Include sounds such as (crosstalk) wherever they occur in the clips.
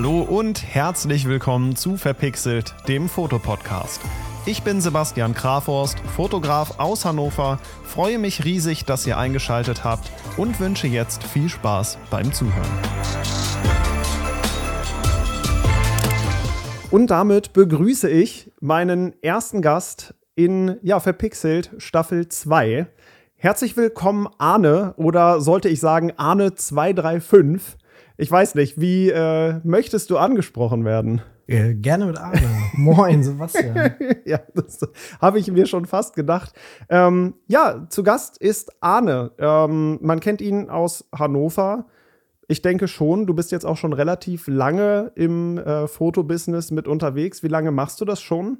Hallo und herzlich willkommen zu Verpixelt, dem Fotopodcast. Ich bin Sebastian Kraforst, Fotograf aus Hannover, freue mich riesig, dass ihr eingeschaltet habt und wünsche jetzt viel Spaß beim Zuhören. Und damit begrüße ich meinen ersten Gast in ja, Verpixelt Staffel 2. Herzlich willkommen, Arne, oder sollte ich sagen Arne 235. Ich weiß nicht, wie äh, möchtest du angesprochen werden? Äh, gerne mit Arne. Moin, Sebastian. (laughs) ja, das habe ich mir schon fast gedacht. Ähm, ja, zu Gast ist Arne. Ähm, man kennt ihn aus Hannover. Ich denke schon, du bist jetzt auch schon relativ lange im äh, Fotobusiness mit unterwegs. Wie lange machst du das schon?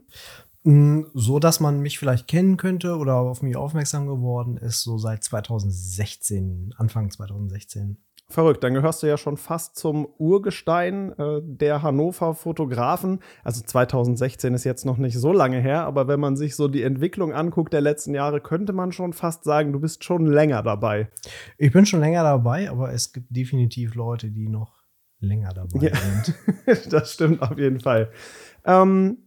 Mm, so, dass man mich vielleicht kennen könnte oder auf mich aufmerksam geworden ist, so seit 2016, Anfang 2016. Verrückt, dann gehörst du ja schon fast zum Urgestein äh, der Hannover Fotografen. Also 2016 ist jetzt noch nicht so lange her, aber wenn man sich so die Entwicklung anguckt der letzten Jahre, könnte man schon fast sagen, du bist schon länger dabei. Ich bin schon länger dabei, aber es gibt definitiv Leute, die noch länger dabei ja. sind. (laughs) das stimmt auf jeden Fall. Ähm,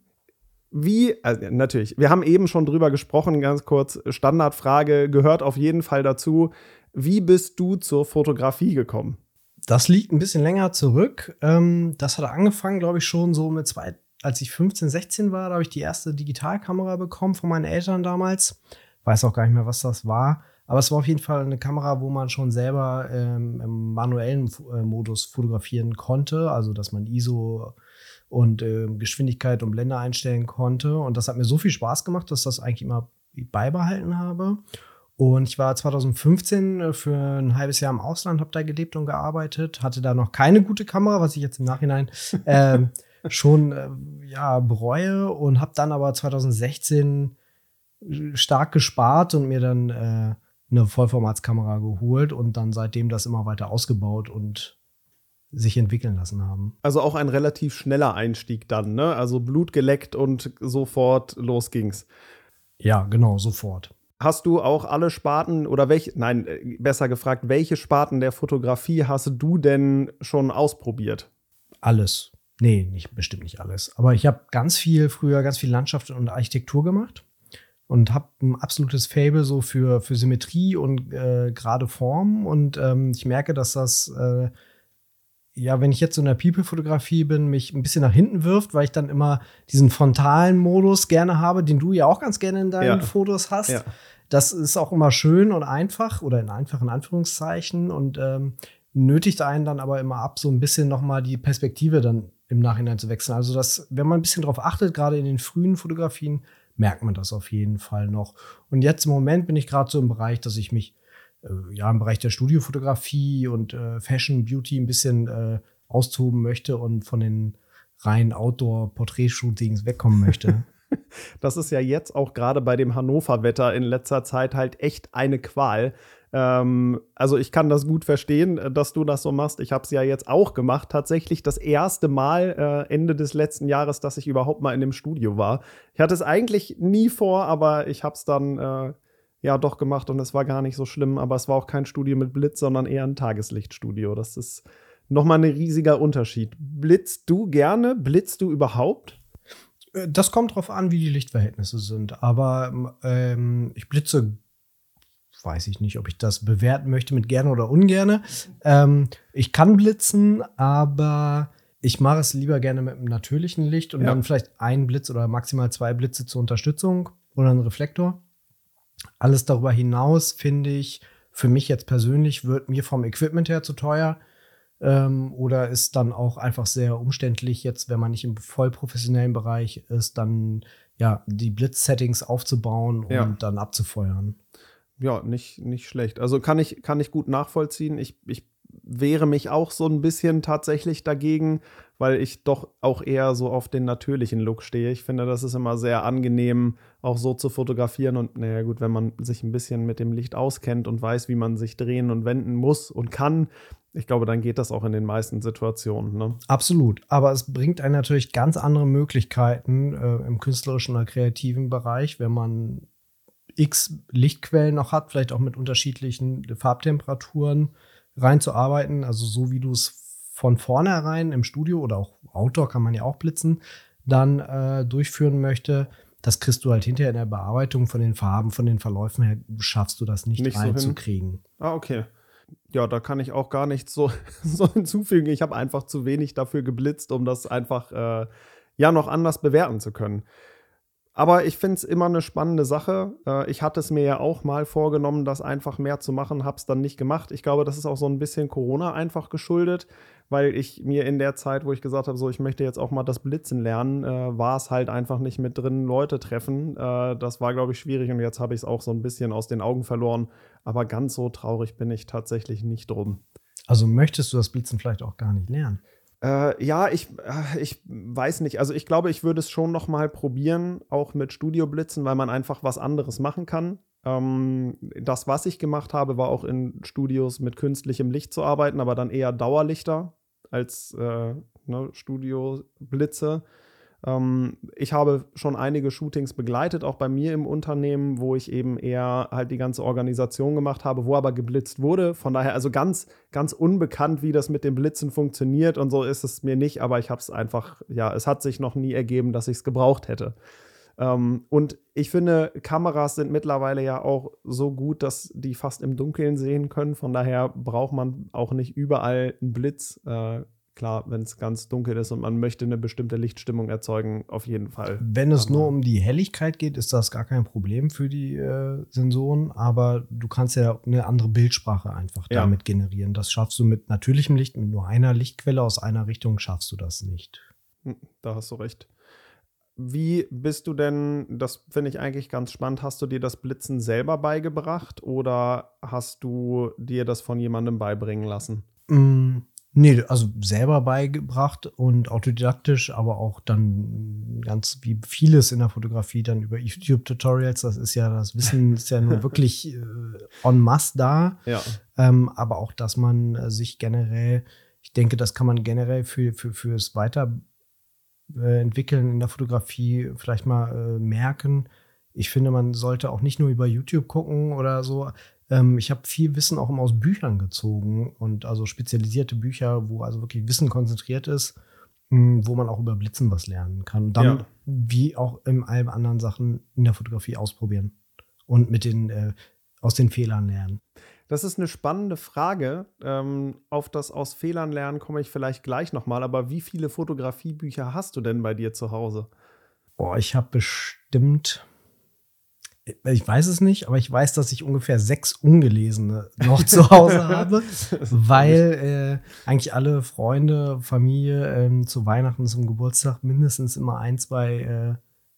wie, also natürlich, wir haben eben schon drüber gesprochen, ganz kurz. Standardfrage gehört auf jeden Fall dazu. Wie bist du zur Fotografie gekommen? Das liegt ein bisschen länger zurück. Ähm, das hat angefangen, glaube ich, schon so mit zwei, als ich 15, 16 war, da habe ich die erste Digitalkamera bekommen von meinen Eltern damals. Weiß auch gar nicht mehr, was das war. Aber es war auf jeden Fall eine Kamera, wo man schon selber ähm, im manuellen äh, Modus fotografieren konnte. Also, dass man ISO und äh, Geschwindigkeit und Blende einstellen konnte. Und das hat mir so viel Spaß gemacht, dass das eigentlich immer beibehalten habe. Und ich war 2015 äh, für ein halbes Jahr im Ausland, habe da gelebt und gearbeitet, hatte da noch keine gute Kamera, was ich jetzt im Nachhinein äh, (laughs) schon äh, ja, bereue und habe dann aber 2016 stark gespart und mir dann äh, eine Vollformatskamera geholt und dann seitdem das immer weiter ausgebaut und sich entwickeln lassen haben. Also auch ein relativ schneller Einstieg dann, ne? Also Blut geleckt und sofort los ging's. Ja, genau, sofort. Hast du auch alle Sparten oder welche, nein, äh, besser gefragt, welche Sparten der Fotografie hast du denn schon ausprobiert? Alles. Nee, nicht, bestimmt nicht alles. Aber ich habe ganz viel früher, ganz viel Landschaft und Architektur gemacht und habe ein absolutes Fable so für, für Symmetrie und äh, gerade Form. Und ähm, ich merke, dass das, äh, ja, wenn ich jetzt so in der People-Fotografie bin, mich ein bisschen nach hinten wirft, weil ich dann immer diesen frontalen Modus gerne habe, den du ja auch ganz gerne in deinen ja. Fotos hast. Ja das ist auch immer schön und einfach oder in einfachen Anführungszeichen und ähm, nötigt einen dann aber immer ab, so ein bisschen nochmal die Perspektive dann im Nachhinein zu wechseln. Also, dass, wenn man ein bisschen drauf achtet, gerade in den frühen Fotografien, merkt man das auf jeden Fall noch. Und jetzt im Moment bin ich gerade so im Bereich, dass ich mich ja im Bereich der Studiofotografie und äh, Fashion, Beauty ein bisschen äh, austoben möchte und von den reinen Outdoor-Porträtshootings wegkommen möchte. (laughs) Das ist ja jetzt auch gerade bei dem Hannover-Wetter in letzter Zeit halt echt eine Qual. Ähm, also ich kann das gut verstehen, äh, dass du das so machst. Ich habe es ja jetzt auch gemacht. Tatsächlich das erste Mal äh, Ende des letzten Jahres, dass ich überhaupt mal in dem Studio war. Ich hatte es eigentlich nie vor, aber ich habe es dann äh, ja doch gemacht und es war gar nicht so schlimm. Aber es war auch kein Studio mit Blitz, sondern eher ein Tageslichtstudio. Das ist nochmal ein riesiger Unterschied. Blitzt du gerne? Blitzt du überhaupt? Äh, das kommt drauf an, wie die Lichtverhältnisse sind. Aber ähm, ich blitze, weiß ich nicht, ob ich das bewerten möchte mit gerne oder ungerne. Ähm, ich kann blitzen, aber ich mache es lieber gerne mit einem natürlichen Licht und ja. dann vielleicht ein Blitz oder maximal zwei Blitze zur Unterstützung oder einen Reflektor. Alles darüber hinaus finde ich für mich jetzt persönlich wird mir vom Equipment her zu teuer ähm, oder ist dann auch einfach sehr umständlich, jetzt, wenn man nicht im vollprofessionellen Bereich ist, dann ja die Blitz-Settings aufzubauen und ja. dann abzufeuern. Ja, nicht, nicht schlecht. Also kann ich, kann ich gut nachvollziehen. Ich, ich wehre mich auch so ein bisschen tatsächlich dagegen, weil ich doch auch eher so auf den natürlichen Look stehe. Ich finde, das ist immer sehr angenehm, auch so zu fotografieren. Und naja, gut, wenn man sich ein bisschen mit dem Licht auskennt und weiß, wie man sich drehen und wenden muss und kann, ich glaube, dann geht das auch in den meisten Situationen. Ne? Absolut. Aber es bringt einen natürlich ganz andere Möglichkeiten äh, im künstlerischen oder kreativen Bereich, wenn man x Lichtquellen noch hat, vielleicht auch mit unterschiedlichen Farbtemperaturen reinzuarbeiten. Also so wie du es von vornherein im Studio oder auch Outdoor kann man ja auch blitzen, dann äh, durchführen möchte, das kriegst du halt hinterher in der Bearbeitung von den Farben, von den Verläufen her, schaffst du das nicht, Nicht so reinzukriegen. Ah, okay. Ja, da kann ich auch gar nichts so, (laughs) so hinzufügen. Ich habe einfach zu wenig dafür geblitzt, um das einfach äh, ja noch anders bewerten zu können. Aber ich finde es immer eine spannende Sache. Äh, ich hatte es mir ja auch mal vorgenommen, das einfach mehr zu machen, habe es dann nicht gemacht. Ich glaube, das ist auch so ein bisschen Corona einfach geschuldet, weil ich mir in der Zeit, wo ich gesagt habe, so ich möchte jetzt auch mal das Blitzen lernen, äh, war es halt einfach nicht mit drin Leute treffen. Äh, das war, glaube ich, schwierig und jetzt habe ich es auch so ein bisschen aus den Augen verloren. Aber ganz so traurig bin ich tatsächlich nicht drum. Also möchtest du das Blitzen vielleicht auch gar nicht lernen? Äh, ja, ich, äh, ich weiß nicht. Also ich glaube, ich würde es schon noch mal probieren, auch mit Studioblitzen, weil man einfach was anderes machen kann. Ähm, das, was ich gemacht habe, war auch in Studios mit künstlichem Licht zu arbeiten, aber dann eher Dauerlichter als äh, ne, Studioblitze. Ähm, ich habe schon einige Shootings begleitet, auch bei mir im Unternehmen, wo ich eben eher halt die ganze Organisation gemacht habe, wo aber geblitzt wurde. Von daher also ganz, ganz unbekannt, wie das mit den Blitzen funktioniert und so ist es mir nicht, aber ich habe es einfach, ja, es hat sich noch nie ergeben, dass ich es gebraucht hätte. Ähm, und ich finde, Kameras sind mittlerweile ja auch so gut, dass die fast im Dunkeln sehen können. Von daher braucht man auch nicht überall einen Blitz. Äh, Klar, wenn es ganz dunkel ist und man möchte eine bestimmte Lichtstimmung erzeugen, auf jeden Fall. Wenn es nur um die Helligkeit geht, ist das gar kein Problem für die äh, Sensoren, aber du kannst ja eine andere Bildsprache einfach ja. damit generieren. Das schaffst du mit natürlichem Licht, mit nur einer Lichtquelle aus einer Richtung schaffst du das nicht. Hm, da hast du recht. Wie bist du denn, das finde ich eigentlich ganz spannend, hast du dir das Blitzen selber beigebracht oder hast du dir das von jemandem beibringen lassen? Mm, Nee, also selber beigebracht und autodidaktisch, aber auch dann ganz wie vieles in der Fotografie dann über YouTube-Tutorials. Das ist ja, das Wissen ist ja nur (laughs) wirklich äh, en masse da. Ja. Ähm, aber auch, dass man äh, sich generell, ich denke, das kann man generell für, für, fürs Weiterentwickeln äh, in der Fotografie vielleicht mal äh, merken. Ich finde, man sollte auch nicht nur über YouTube gucken oder so, ähm, ich habe viel Wissen auch immer aus Büchern gezogen und also spezialisierte Bücher, wo also wirklich Wissen konzentriert ist, mh, hm, wo man auch über Blitzen was lernen kann. Und dann, ja. wie auch in allen anderen Sachen in der Fotografie ausprobieren und mit den, äh, aus den Fehlern lernen. Das ist eine spannende Frage. Ähm, auf das aus Fehlern lernen komme ich vielleicht gleich nochmal. Aber wie viele Fotografiebücher hast du denn bei dir zu Hause? Boah, ich habe bestimmt ich weiß es nicht, aber ich weiß, dass ich ungefähr sechs ungelesene noch zu Hause (laughs) habe, weil äh, eigentlich alle Freunde, Familie äh, zu Weihnachten, zum Geburtstag mindestens immer ein, zwei äh,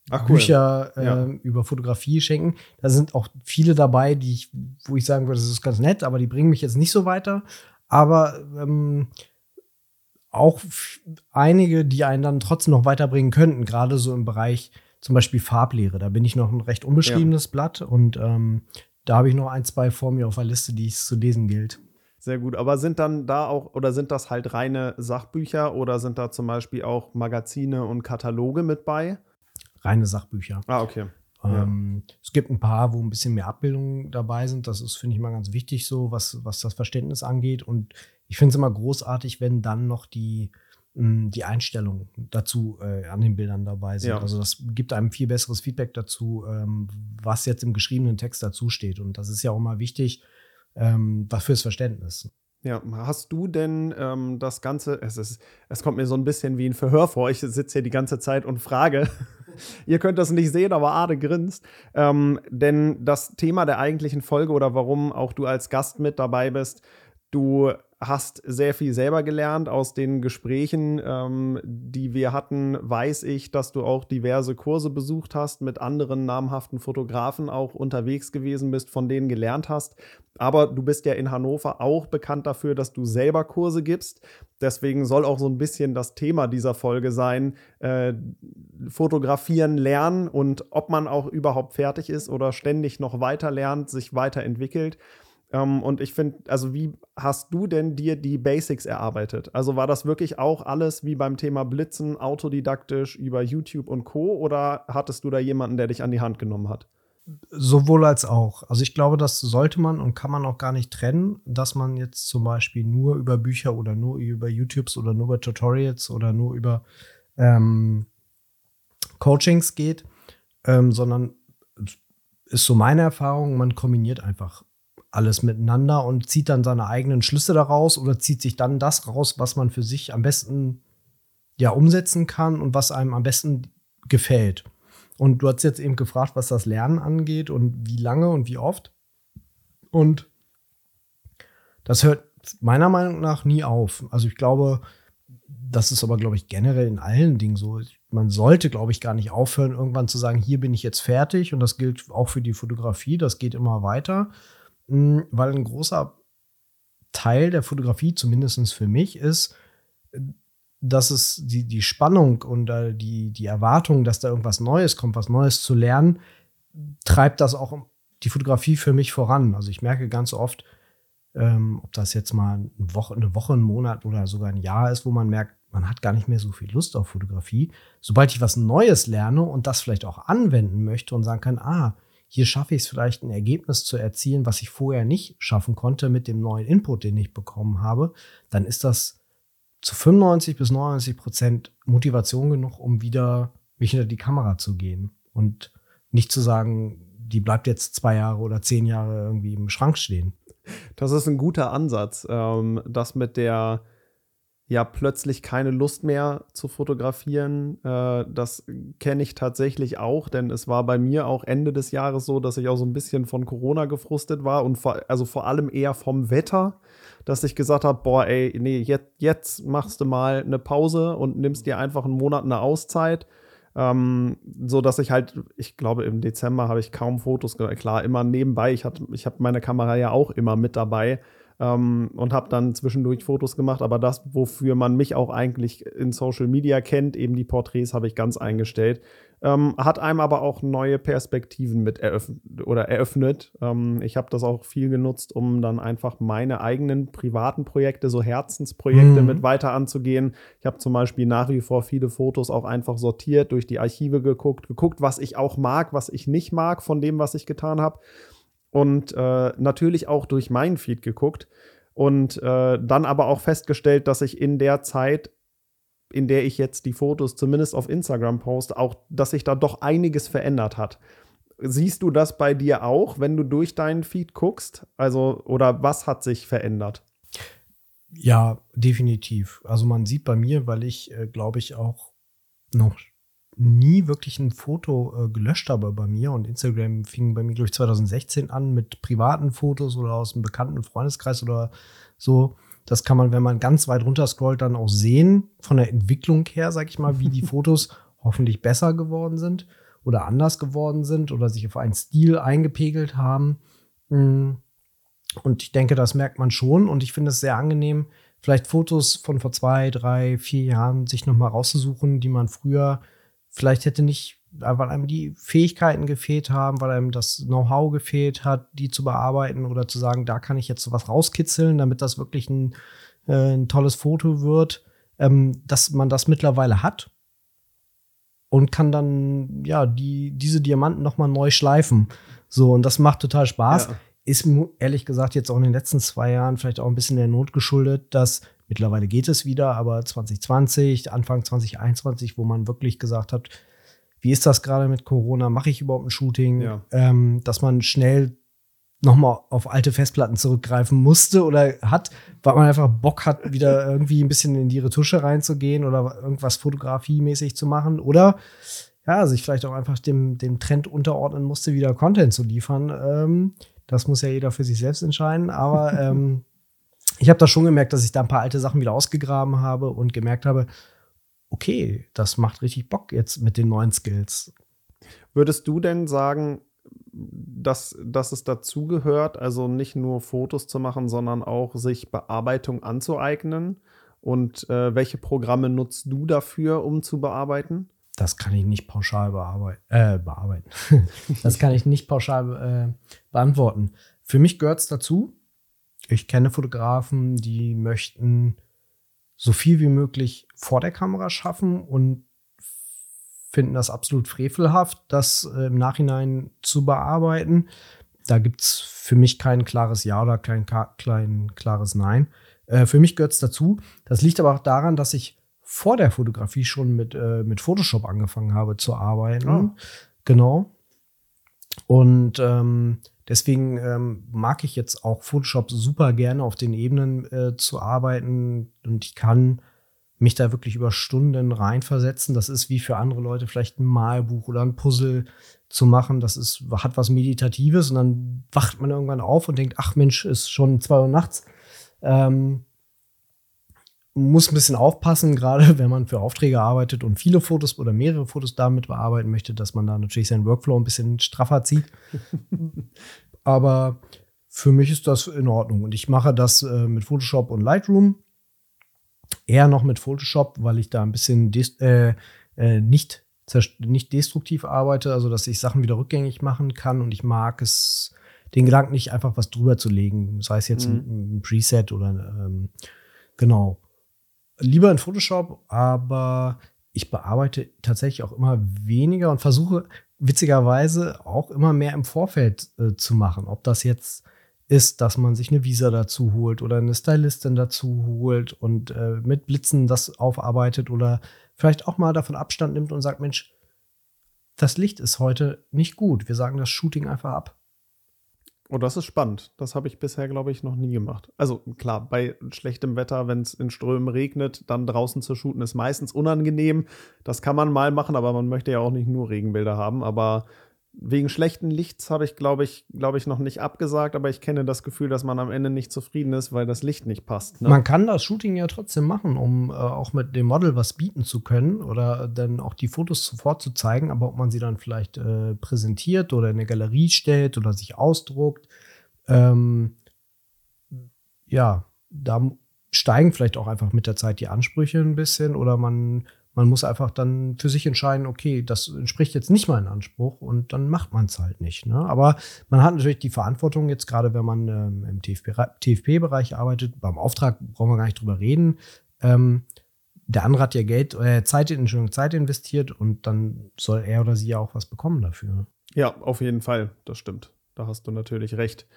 Ach, cool. Bücher ja. Ähm, über Fotografie schenken. Da sind auch viele dabei, die ich, wo ich sagen würde, das ist ganz nett, aber die bringen mich jetzt nicht so weiter. Aber ähm, auch einige, die einen dann trotzdem noch weiterbringen könnten, gerade so im Bereich zum Beispiel Farblehre. Da bin ich noch ein recht unbeschriebenes ja. Blatt und ähm, da habe ich noch ein, zwei vor mir auf der Liste, die es zu lesen gilt. Sehr gut. Aber sind dann da auch, oder sind das halt reine Sachbücher oder sind da zum Beispiel auch Magazine und Kataloge mit bei? Reine Sachbücher. Ah, okay. Ähm, ja. Es gibt ein paar, wo ein bisschen mehr Abbildungen dabei sind. Das ist, finde ich, mal ganz wichtig, so was, was das Verständnis angeht. Und ich finde es immer großartig, wenn dann noch die die Einstellungen dazu äh, an den Bildern dabei sind. Ja. Also das gibt einem viel besseres Feedback dazu, ähm, was jetzt im geschriebenen Text dazu steht. Und das ist ja auch mal wichtig ähm, fürs Verständnis. Ja, hast du denn ähm, das Ganze, es, ist, es kommt mir so ein bisschen wie ein Verhör vor, ich sitze hier die ganze Zeit und frage, (laughs) ihr könnt das nicht sehen, aber Ade grinst, ähm, denn das Thema der eigentlichen Folge oder warum auch du als Gast mit dabei bist, du hast sehr viel selber gelernt aus den Gesprächen, ähm, die wir hatten. Weiß ich, dass du auch diverse Kurse besucht hast, mit anderen namhaften Fotografen auch unterwegs gewesen bist, von denen gelernt hast. Aber du bist ja in Hannover auch bekannt dafür, dass du selber Kurse gibst. Deswegen soll auch so ein bisschen das Thema dieser Folge sein, äh, fotografieren lernen und ob man auch überhaupt fertig ist oder ständig noch weiter lernt, sich weiterentwickelt. Ähm, und ich finde, also wie hast du denn dir die Basics erarbeitet? Also war das wirklich auch alles wie beim Thema Blitzen, autodidaktisch über YouTube und Co. Oder hattest du da jemanden, der dich an die Hand genommen hat? Sowohl als auch. Also ich glaube, das sollte man und kann man auch gar nicht trennen, dass man jetzt zum Beispiel nur über Bücher oder nur über YouTubes oder nur über Tutorials oder nur über ähm, Coachings geht, ähm, sondern ist so meine Erfahrung, man kombiniert einfach alles miteinander und zieht dann seine eigenen Schlüsse daraus oder zieht sich dann das raus, was man für sich am besten ja umsetzen kann und was einem am besten gefällt. Und du hast jetzt eben gefragt, was das Lernen angeht und wie lange und wie oft. Und das hört meiner Meinung nach nie auf. Also ich glaube, das ist aber, glaube ich, generell in allen Dingen so. Man sollte, glaube ich, gar nicht aufhören, irgendwann zu sagen, hier bin ich jetzt fertig. Und das gilt auch für die Fotografie, das geht immer weiter. Hm, weil ein großer Teil der Fotografie, zumindest für mich, ist, dass es die, die Spannung und äh, die, die Erwartung, dass da irgendwas Neues kommt, was Neues zu lernen, treibt das auch die Fotografie für mich voran. Also ich merke ganz oft, ähm, ob das jetzt mal eine Woche, eine Woche, ein Monat oder sogar ein Jahr ist, wo man merkt, man hat gar nicht mehr so viel Lust auf Fotografie. Sobald ich was Neues lerne und das vielleicht auch anwenden möchte und sagen kann, ah, hier schaffe ich es vielleicht ein Ergebnis zu erzielen, was ich vorher nicht schaffen konnte mit dem neuen Input, den ich bekommen habe, dann ist das zu 95 bis 99 Prozent Motivation genug, um wieder mich hinter die Kamera zu gehen und nicht zu sagen, die bleibt jetzt zwei Jahre oder zehn Jahre irgendwie im Schrank stehen. Das ist ein guter Ansatz, ähm, das mit der ja plötzlich keine Lust mehr zu fotografieren. Äh, das kenne ich tatsächlich auch, denn es war bei mir auch Ende des Jahres so, dass ich auch so ein bisschen von Corona gefrustet war und vor, also vor allem eher vom Wetter dass ich gesagt habe, boah, ey, nee, jetzt, jetzt machst du mal eine Pause und nimmst dir einfach einen Monat eine Auszeit. Ähm, so dass ich halt, ich glaube, im Dezember habe ich kaum Fotos gemacht. Klar, immer nebenbei. Ich, ich habe meine Kamera ja auch immer mit dabei ähm, und habe dann zwischendurch Fotos gemacht. Aber das, wofür man mich auch eigentlich in Social Media kennt, eben die Porträts, habe ich ganz eingestellt. Ähm, hat einem aber auch neue Perspektiven mit eröffnet oder eröffnet. Ähm, ich habe das auch viel genutzt, um dann einfach meine eigenen privaten Projekte, so Herzensprojekte mhm. mit weiter anzugehen. Ich habe zum Beispiel nach wie vor viele Fotos auch einfach sortiert, durch die Archive geguckt, geguckt, was ich auch mag, was ich nicht mag von dem, was ich getan habe. Und äh, natürlich auch durch meinen Feed geguckt. Und äh, dann aber auch festgestellt, dass ich in der Zeit in der ich jetzt die Fotos zumindest auf Instagram poste, auch, dass sich da doch einiges verändert hat. Siehst du das bei dir auch, wenn du durch deinen Feed guckst? Also, oder was hat sich verändert? Ja, definitiv. Also man sieht bei mir, weil ich, äh, glaube ich, auch noch nie wirklich ein Foto äh, gelöscht habe bei mir und Instagram fing bei mir, glaube ich, 2016 an mit privaten Fotos oder aus einem bekannten Freundeskreis oder so. Das kann man, wenn man ganz weit runter scrollt, dann auch sehen, von der Entwicklung her, sag ich mal, wie die (laughs) Fotos hoffentlich besser geworden sind oder anders geworden sind oder sich auf einen Stil eingepegelt haben. Mm. Und ich denke, das merkt man schon und ich finde es sehr angenehm, vielleicht Fotos von vor zwei, drei, vier Jahren sich nochmal rauszusuchen, die man früher vielleicht hätte nicht weil einem die Fähigkeiten gefehlt haben, weil einem das Know-how gefehlt hat, die zu bearbeiten oder zu sagen, da kann ich jetzt sowas rauskitzeln, damit das wirklich ein, äh, ein tolles Foto wird, ähm, dass man das mittlerweile hat und kann dann ja die diese Diamanten noch mal neu schleifen. So und das macht total Spaß. Ja. Ist ehrlich gesagt jetzt auch in den letzten zwei Jahren vielleicht auch ein bisschen der Not geschuldet, dass mittlerweile geht es wieder, aber 2020, Anfang 2021, wo man wirklich gesagt hat, wie ist das gerade mit Corona? Mache ich überhaupt ein Shooting? Ja. Ähm, dass man schnell nochmal auf alte Festplatten zurückgreifen musste oder hat, weil man einfach Bock hat, wieder (laughs) irgendwie ein bisschen in die Retusche reinzugehen oder irgendwas fotografiemäßig zu machen oder ja, sich vielleicht auch einfach dem, dem Trend unterordnen musste, wieder Content zu liefern. Ähm, das muss ja jeder für sich selbst entscheiden, aber (laughs) ähm, ich habe da schon gemerkt, dass ich da ein paar alte Sachen wieder ausgegraben habe und gemerkt habe, okay, das macht richtig Bock jetzt mit den neuen Skills. Würdest du denn sagen, dass, dass es dazugehört, also nicht nur Fotos zu machen, sondern auch sich Bearbeitung anzueignen? Und äh, welche Programme nutzt du dafür, um zu bearbeiten? Das kann ich nicht pauschal bearbeiten. Äh, bearbeiten. (laughs) das kann ich nicht pauschal äh, beantworten. Für mich gehört es dazu. Ich kenne Fotografen, die möchten so viel wie möglich vor der Kamera schaffen und finden das absolut frevelhaft, das äh, im Nachhinein zu bearbeiten. Da gibt es für mich kein klares Ja oder kein, kein klares Nein. Äh, für mich gehört es dazu. Das liegt aber auch daran, dass ich vor der Fotografie schon mit, äh, mit Photoshop angefangen habe zu arbeiten. Oh. Genau. Und ähm, deswegen ähm, mag ich jetzt auch Photoshop super gerne auf den Ebenen äh, zu arbeiten. Und ich kann mich da wirklich über Stunden reinversetzen. Das ist wie für andere Leute vielleicht ein Malbuch oder ein Puzzle zu machen. Das ist, hat was Meditatives und dann wacht man irgendwann auf und denkt, ach Mensch, ist schon zwei Uhr nachts. Ähm, muss ein bisschen aufpassen, (laughs) gerade wenn man für Aufträge arbeitet und viele Fotos oder mehrere Fotos damit bearbeiten möchte, dass man da natürlich seinen Workflow ein bisschen straffer zieht. (laughs) Aber für mich ist das in Ordnung. Und ich mache das äh, mit Photoshop und Lightroom. Eher noch mit Photoshop, weil ich da ein bisschen äh, äh, nicht, nicht destruktiv arbeite, also dass ich Sachen wieder rückgängig machen kann. Und ich mag es, den Gedanken nicht einfach was drüber zu legen, sei es jetzt mhm. ein, ein, Preset oder ähm, genau lieber in Photoshop, aber ich bearbeite tatsächlich auch immer weniger und versuche witzigerweise auch immer mehr im Vorfeld äh, zu machen. Ob das jetzt ist, dass man sich eine Visa dazu holt oder eine Stylistin dazu holt und äh, mit Blitzen das aufarbeitet oder vielleicht auch mal davon Abstand nimmt und sagt, Mensch, das Licht ist heute nicht gut. Wir sagen das Shooting einfach ab. Oh, das ist spannend. Das habe ich bisher, glaube ich, noch nie gemacht. Also klar, bei schlechtem Wetter, wenn es in Strömen regnet, dann draußen zu shooten, ist meistens unangenehm. Das kann man mal machen, aber man möchte ja auch nicht nur Regenbilder haben. Aber wegen schlechten Lichts habe ich, glaube ich, glaube ich, noch nicht abgesagt, aber ich kenne das Gefühl, dass man am Ende nicht zufrieden ist, weil das Licht nicht passt. Ne? Man kann das Shooting ja trotzdem machen, um äh, auch mit dem Model was bieten zu können oder dann auch die Fotos sofort zu zeigen, aber ob man sie dann vielleicht äh, präsentiert oder in eine Galerie stellt oder sich ausdruckt, ähm, ja, da steigen vielleicht auch einfach mit der Zeit die Ansprüche ein bisschen oder man man muss einfach dann für sich entscheiden, okay, das entspricht jetzt nicht meinem Anspruch und dann macht man es halt nicht. Ne? Aber man hat natürlich die Verantwortung, jetzt gerade wenn man ähm, im TFP-Bereich arbeitet, beim Auftrag brauchen wir gar nicht drüber reden. Ähm, der andere hat ja Geld, äh, Zeit, Zeit investiert und dann soll er oder sie ja auch was bekommen dafür. Ja, auf jeden Fall, das stimmt. Da hast du natürlich recht.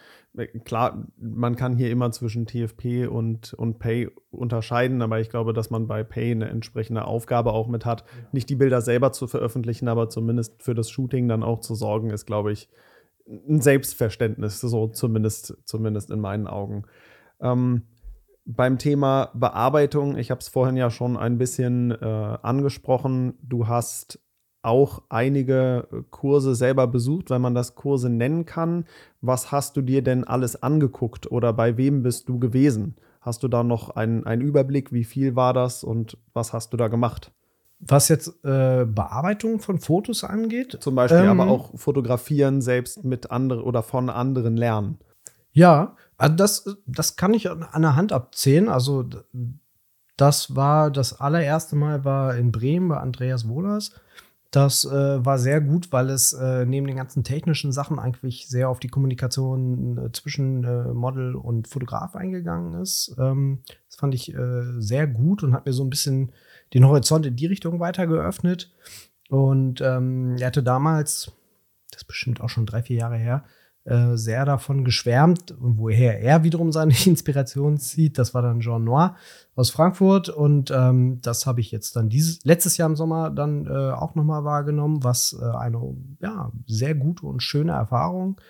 Klar, man kann hier immer zwischen TFP und, und Pay unterscheiden, aber ich glaube, dass man bei Pay eine entsprechende Aufgabe auch mit hat. Nicht die Bilder selber zu veröffentlichen, aber zumindest für das Shooting dann auch zu sorgen, ist, glaube ich, ein Selbstverständnis, so zumindest, zumindest in meinen Augen. Ähm, beim Thema Bearbeitung, ich habe es vorhin ja schon ein bisschen äh, angesprochen, du hast auch einige äh, Kurse selber besucht, wenn man das Kurse nennen kann. Was hast du dir denn alles angeguckt oder bei wem bist du gewesen? Hast du da noch einen, einen Überblick, wie viel war das und was hast du da gemacht? Was jetzt äh, Bearbeitung von Fotos angeht? Zum Beispiel, ähm, aber auch fotografieren selbst mit anderen oder von anderen lernen. Ja, also das, das kann ich an der Hand abzählen. Also das war das allererste Mal war in Bremen bei Andreas Wohlers. Das äh, war sehr gut, weil es äh, neben den ganzen technischen Sachen eigentlich sehr auf die Kommunikation äh, zwischen äh, Model und Fotograf eingegangen ist. Ähm, das fand ich äh, sehr gut und hat mir so ein bisschen den Horizont in die Richtung weiter geöffnet. Und ähm, er hatte damals, das ist bestimmt auch schon drei, vier Jahre her, äh, sehr davon geschwärmt und woher er wiederum seine (laughs) Inspiration zieht. Das war dann Jean Noir aus Frankfurt und ähm, das habe ich jetzt dann dieses letztes Jahr im Sommer dann äh, auch nochmal wahrgenommen, was äh, eine ja sehr gute und schöne Erfahrung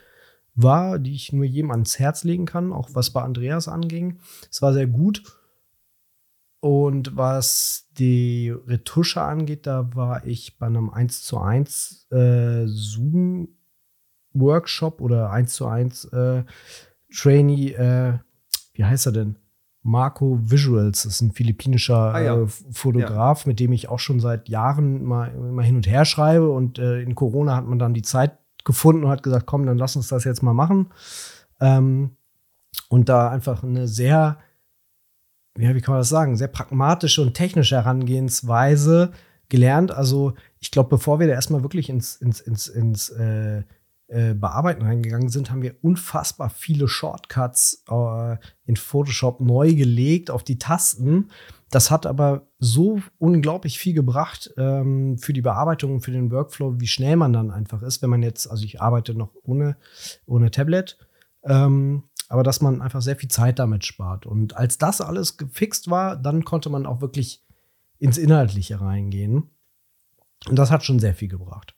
war, die ich nur jedem ans Herz legen kann, auch was bei Andreas anging. Es war sehr gut. Und was die Retusche angeht, da war ich bei einem 1 zu 1 äh, Zoom Workshop oder 1 zu 1 äh, Trainee, äh, wie heißt er denn? Marco Visuals, das ist ein philippinischer ah, ja. äh, Fotograf, ja. mit dem ich auch schon seit Jahren mal, mal hin und her schreibe. Und äh, in Corona hat man dann die Zeit gefunden und hat gesagt, komm, dann lass uns das jetzt mal machen. Ähm, und da einfach eine sehr, ja, wie kann man das sagen, sehr pragmatische und technische Herangehensweise gelernt. Also ich glaube, bevor wir da erstmal wirklich ins, ins, ins, ins äh, äh, Bearbeiten reingegangen sind, haben wir unfassbar viele Shortcuts äh, in Photoshop neu gelegt auf die Tasten. Das hat aber so unglaublich viel gebracht ähm, für die Bearbeitung, für den Workflow, wie schnell man dann einfach ist, wenn man jetzt, also ich arbeite noch ohne, ohne Tablet, ähm, aber dass man einfach sehr viel Zeit damit spart. Und als das alles gefixt war, dann konnte man auch wirklich ins Inhaltliche reingehen. Und das hat schon sehr viel gebracht.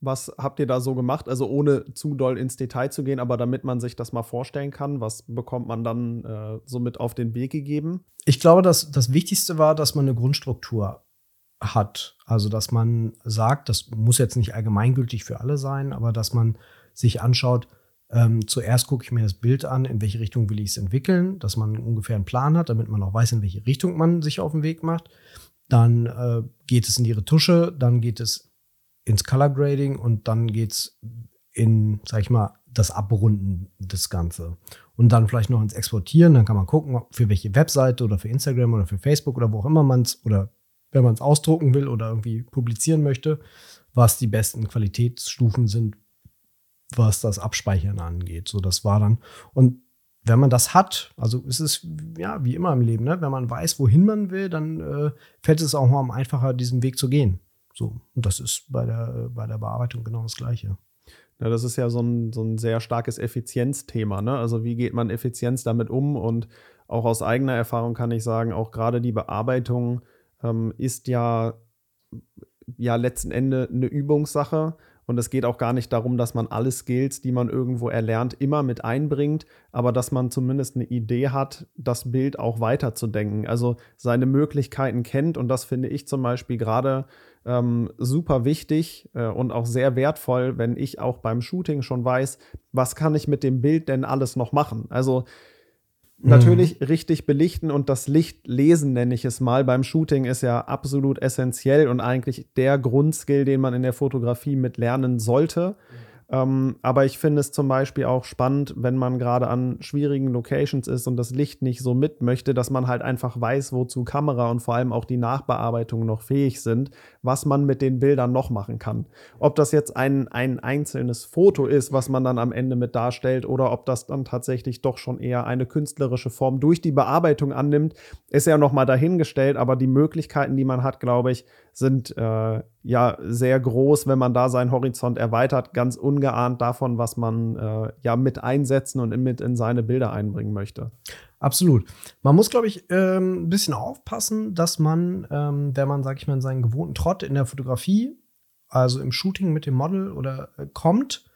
Was habt ihr da so gemacht? Also ohne zu doll ins Detail zu gehen, aber damit man sich das mal vorstellen kann, was bekommt man dann äh, so mit auf den Weg gegeben? Ich glaube, dass das Wichtigste war, dass man eine Grundstruktur hat. Also, dass man sagt, das muss jetzt nicht allgemeingültig für alle sein, aber dass man sich anschaut, ähm, zuerst gucke ich mir das Bild an, in welche Richtung will ich es entwickeln, dass man ungefähr einen Plan hat, damit man auch weiß, in welche Richtung man sich auf den Weg macht. Dann äh, geht es in die Retusche, dann geht es ins Color Grading und dann geht es in, sag ich mal, das Abrunden des Ganze. Und dann vielleicht noch ins Exportieren, dann kann man gucken, für welche Webseite oder für Instagram oder für Facebook oder wo auch immer man es oder wenn man es ausdrucken will oder irgendwie publizieren möchte, was die besten Qualitätsstufen sind, was das Abspeichern angeht. So, das war dann. Und wenn man das hat, also es ist ja wie immer im Leben, ne? wenn man weiß, wohin man will, dann äh, fällt es auch mal einfacher, diesen Weg zu gehen. So, und das ist bei der, bei der Bearbeitung genau das Gleiche. Ja, das ist ja so ein, so ein sehr starkes Effizienzthema. Ne? Also wie geht man Effizienz damit um? Und auch aus eigener Erfahrung kann ich sagen, auch gerade die Bearbeitung ähm, ist ja, ja letzten Endes eine Übungssache. Und es geht auch gar nicht darum, dass man alle Skills, die man irgendwo erlernt, immer mit einbringt, aber dass man zumindest eine Idee hat, das Bild auch weiterzudenken. Also seine Möglichkeiten kennt. Und das finde ich zum Beispiel gerade ähm, super wichtig äh, und auch sehr wertvoll, wenn ich auch beim Shooting schon weiß, was kann ich mit dem Bild denn alles noch machen. Also Mhm. Natürlich richtig belichten und das Licht lesen, nenne ich es mal, beim Shooting ist ja absolut essentiell und eigentlich der Grundskill, den man in der Fotografie mit lernen sollte. Mhm. Ähm, aber ich finde es zum Beispiel auch spannend, wenn man gerade an schwierigen Locations ist und das Licht nicht so mit möchte, dass man halt einfach weiß, wozu Kamera und vor allem auch die Nachbearbeitung noch fähig sind, was man mit den Bildern noch machen kann. Ob das jetzt ein, ein einzelnes Foto ist, was man dann am Ende mit darstellt, oder ob das dann tatsächlich doch schon eher eine künstlerische Form durch die Bearbeitung annimmt, ist ja nochmal dahingestellt, aber die Möglichkeiten, die man hat, glaube ich, sind äh, ja sehr groß, wenn man da seinen Horizont erweitert, ganz ungeahnt davon, was man äh, ja mit einsetzen und mit in seine Bilder einbringen möchte. Absolut. Man muss, glaube ich, ähm, ein bisschen aufpassen, dass man, ähm, wenn man, sag ich mal, seinen gewohnten Trott in der Fotografie, also im Shooting mit dem Model oder äh, kommt,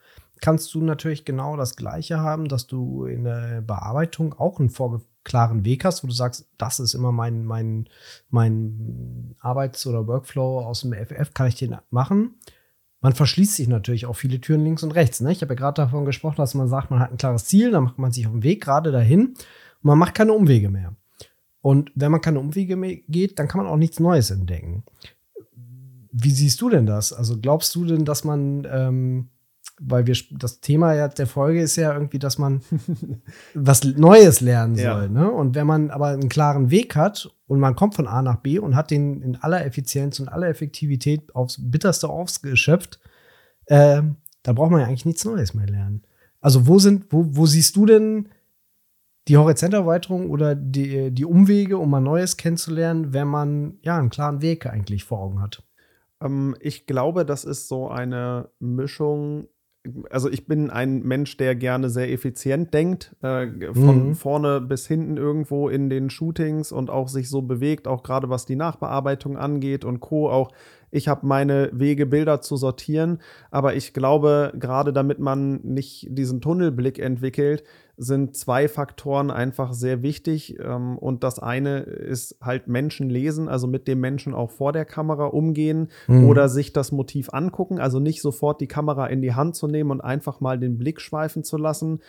kannst du natürlich genau das Gleiche haben, dass du in der Bearbeitung auch einen vorge klaren Weg hast, wo du sagst, das ist immer mein, mein, mein Arbeits- oder Workflow aus dem FF, kann ich den machen. Man verschließt sich natürlich auch viele Türen links und rechts. Ne? Ich habe ja gerade davon gesprochen, dass man sagt, man hat ein klares Ziel, dann macht man sich auf den Weg gerade dahin und man macht keine Umwege mehr. Und wenn man keine Umwege mehr geht, dann kann man auch nichts Neues entdecken. Wie siehst du denn das? Also glaubst du denn, dass man ähm, weil wir das Thema ja der Folge ist ja irgendwie, dass man (laughs) was Neues lernen soll. Ja. Ne? Und wenn man aber einen klaren Weg hat und man kommt von A nach B und hat den in aller Effizienz und aller Effektivität aufs bitterste ausgeschöpft, äh, da braucht man ja eigentlich nichts Neues mehr lernen. Also wo sind, wo, wo siehst du denn die Horizonterweiterung oder die, die Umwege, um mal Neues kennenzulernen, wenn man ja einen klaren Weg eigentlich vor Augen hat? Ähm, ich glaube, das ist so eine Mischung also ich bin ein Mensch, der gerne sehr effizient denkt, äh, von mhm. vorne bis hinten irgendwo in den Shootings und auch sich so bewegt, auch gerade was die Nachbearbeitung angeht und Co. Auch ich habe meine Wege, Bilder zu sortieren, aber ich glaube, gerade damit man nicht diesen Tunnelblick entwickelt, sind zwei Faktoren einfach sehr wichtig. Ähm, und das eine ist halt Menschen lesen, also mit dem Menschen auch vor der Kamera umgehen mhm. oder sich das Motiv angucken, also nicht sofort die Kamera in die Hand zu nehmen und einfach mal den Blick schweifen zu lassen,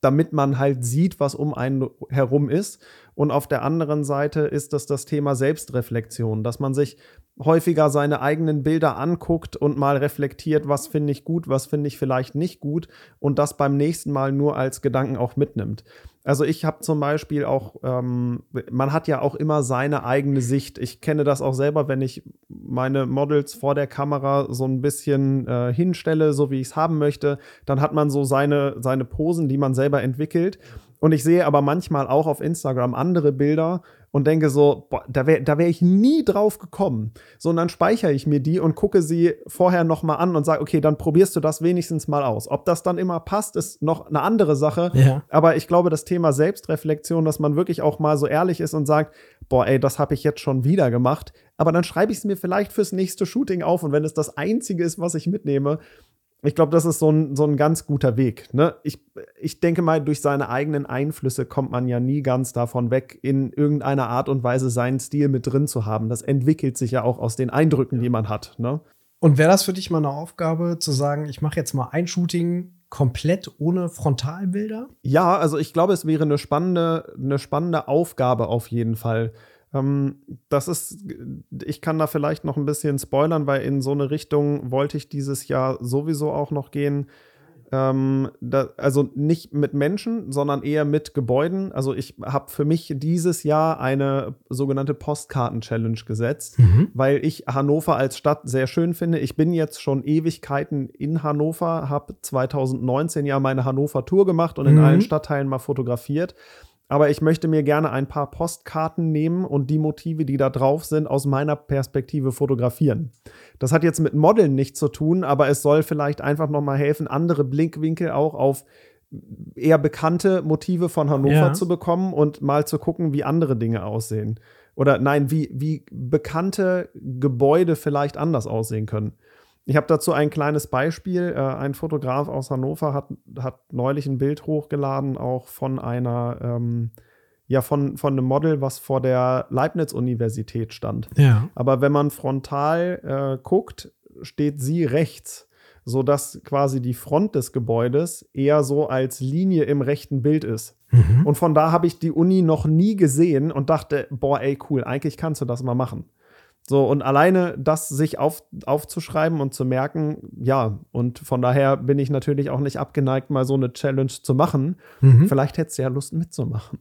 damit man halt sieht, was um einen herum ist. Und auf der anderen Seite ist das das Thema Selbstreflexion, dass man sich häufiger seine eigenen Bilder anguckt und mal reflektiert, was finde ich gut, was finde ich vielleicht nicht gut und das beim nächsten Mal nur als Gedanken auch mitnimmt. Also ich habe zum Beispiel auch, ähm, man hat ja auch immer seine eigene Sicht. Ich kenne das auch selber, wenn ich meine Models vor der Kamera so ein bisschen äh, hinstelle, so wie ich es haben möchte, dann hat man so seine, seine Posen, die man selber entwickelt. Und ich sehe aber manchmal auch auf Instagram andere Bilder und denke so, boah, da wäre da wär ich nie drauf gekommen. So, und dann speichere ich mir die und gucke sie vorher noch mal an und sage, okay, dann probierst du das wenigstens mal aus. Ob das dann immer passt, ist noch eine andere Sache. Ja. Aber ich glaube, das Thema Selbstreflexion, dass man wirklich auch mal so ehrlich ist und sagt, boah, ey, das habe ich jetzt schon wieder gemacht. Aber dann schreibe ich es mir vielleicht fürs nächste Shooting auf. Und wenn es das Einzige ist, was ich mitnehme, ich glaube, das ist so ein, so ein ganz guter Weg. Ne? Ich, ich denke mal, durch seine eigenen Einflüsse kommt man ja nie ganz davon weg, in irgendeiner Art und Weise seinen Stil mit drin zu haben. Das entwickelt sich ja auch aus den Eindrücken, die man hat. Ne? Und wäre das für dich mal eine Aufgabe, zu sagen, ich mache jetzt mal ein Shooting komplett ohne Frontalbilder? Ja, also ich glaube, es wäre eine spannende, eine spannende Aufgabe auf jeden Fall. Ähm, das ist, ich kann da vielleicht noch ein bisschen spoilern, weil in so eine Richtung wollte ich dieses Jahr sowieso auch noch gehen. Ähm, da, also nicht mit Menschen, sondern eher mit Gebäuden. Also ich habe für mich dieses Jahr eine sogenannte Postkarten-Challenge gesetzt, Mhm. weil ich Hannover als Stadt sehr schön finde. Ich bin jetzt schon Ewigkeiten in Hannover, habe 2019 ja meine Hannover-Tour gemacht und in Mhm. allen Stadtteilen mal fotografiert. Aber ich möchte mir gerne ein paar Postkarten nehmen und die Motive, die da drauf sind, aus meiner Perspektive fotografieren. Das hat jetzt mit Modeln nichts zu tun, aber es soll vielleicht einfach noch mal helfen, andere Blickwinkel auch auf eher bekannte Motive von Hannover Ja. zu bekommen und mal zu gucken, wie andere Dinge aussehen. Oder nein, wie, wie bekannte Gebäude vielleicht anders aussehen können. Ich habe dazu ein kleines Beispiel. Äh, ein Fotograf aus Hannover hat, hat neulich ein Bild hochgeladen, auch von einer, ähm, ja, von, von einem Model, was vor der Leibniz-Universität stand. Ja. Aber wenn man frontal äh, guckt, steht sie rechts, sodass quasi die Front des Gebäudes eher so als Linie im rechten Bild ist. Mhm. Und von da habe ich die Uni noch nie gesehen und dachte, boah, ey, cool, eigentlich kannst du das mal machen. So, und alleine das sich auf, aufzuschreiben und zu merken, ja, und von daher bin ich natürlich auch nicht abgeneigt, mal so eine Challenge zu machen. Mhm. Vielleicht hättest du ja Lust mitzumachen.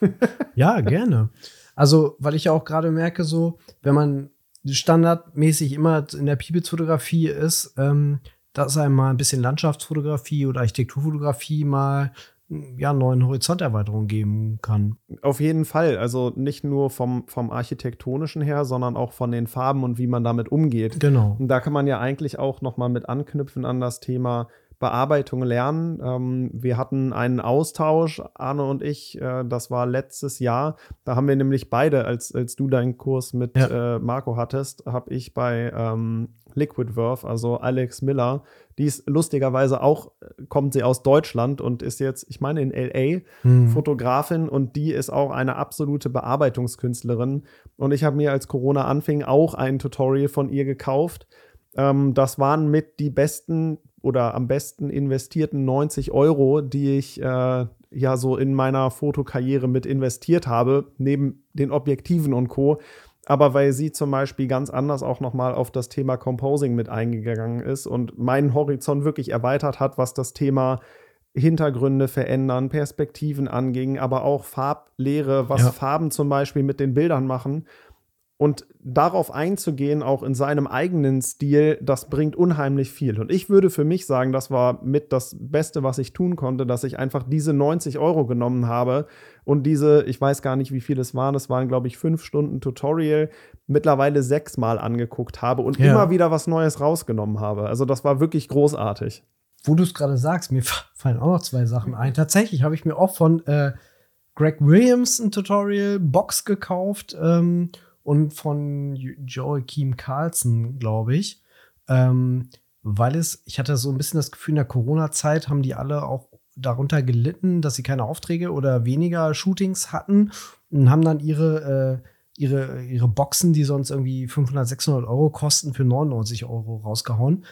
(laughs) Ja, gerne. Also, weil ich ja auch gerade merke, so, wenn man standardmäßig immer in der Peoples-Fotografie ist, ähm, dass einem mal ein bisschen Landschaftsfotografie oder Architekturfotografie mal ja, neuen Horizonterweiterung geben kann. Auf jeden Fall. Also nicht nur vom, vom architektonischen her, sondern auch von den Farben und wie man damit umgeht. Genau. Und da kann man ja eigentlich auch noch mal mit anknüpfen an das Thema Bearbeitung lernen. Ähm, wir hatten einen Austausch, Arne und ich, äh, das war letztes Jahr. Da haben wir nämlich beide, als, als du deinen Kurs mit Ja. äh, Marco hattest, habe ich bei ähm, Liquid Verve, also Alex Miller, die ist lustigerweise auch, äh, kommt sie aus Deutschland und ist jetzt, ich meine, in LA Hm. Fotografin und die ist auch eine absolute Bearbeitungskünstlerin. Und ich habe mir, als Corona anfing, auch ein Tutorial von ihr gekauft. Ähm, das waren mit die besten oder am besten investierten 90 Euro, die ich äh, ja so in meiner Fotokarriere mit investiert habe, neben den Objektiven und Co. Aber weil sie zum Beispiel ganz anders auch nochmal auf das Thema Composing mit eingegangen ist und meinen Horizont wirklich erweitert hat, was das Thema Hintergründe verändern, Perspektiven anging, aber auch Farblehre, was Ja. Farben zum Beispiel mit den Bildern machen. Und darauf einzugehen, auch in seinem eigenen Stil, das bringt unheimlich viel. Und ich würde für mich sagen, das war mit das Beste, was ich tun konnte, dass ich einfach diese 90 Euro genommen habe und diese, ich weiß gar nicht, wie viel es waren, es waren, glaube ich, fünf Stunden Tutorial, mittlerweile sechsmal angeguckt habe und Ja. immer wieder was Neues rausgenommen habe. Also das war wirklich großartig. Wo du es gerade sagst, mir fa- (laughs) fallen auch noch zwei Sachen ein. Tatsächlich habe ich mir auch von äh, Greg Williams ein Tutorial Box gekauft ähm, und von Jo- Joachim Carlson, glaube ich. Ähm, weil es, ich hatte so ein bisschen das Gefühl, in der Corona-Zeit haben die alle auch darunter gelitten, dass sie keine Aufträge oder weniger Shootings hatten und haben dann ihre, äh, ihre, ihre Boxen, die sonst irgendwie 500, 600 Euro kosten, für 99 Euro rausgehauen.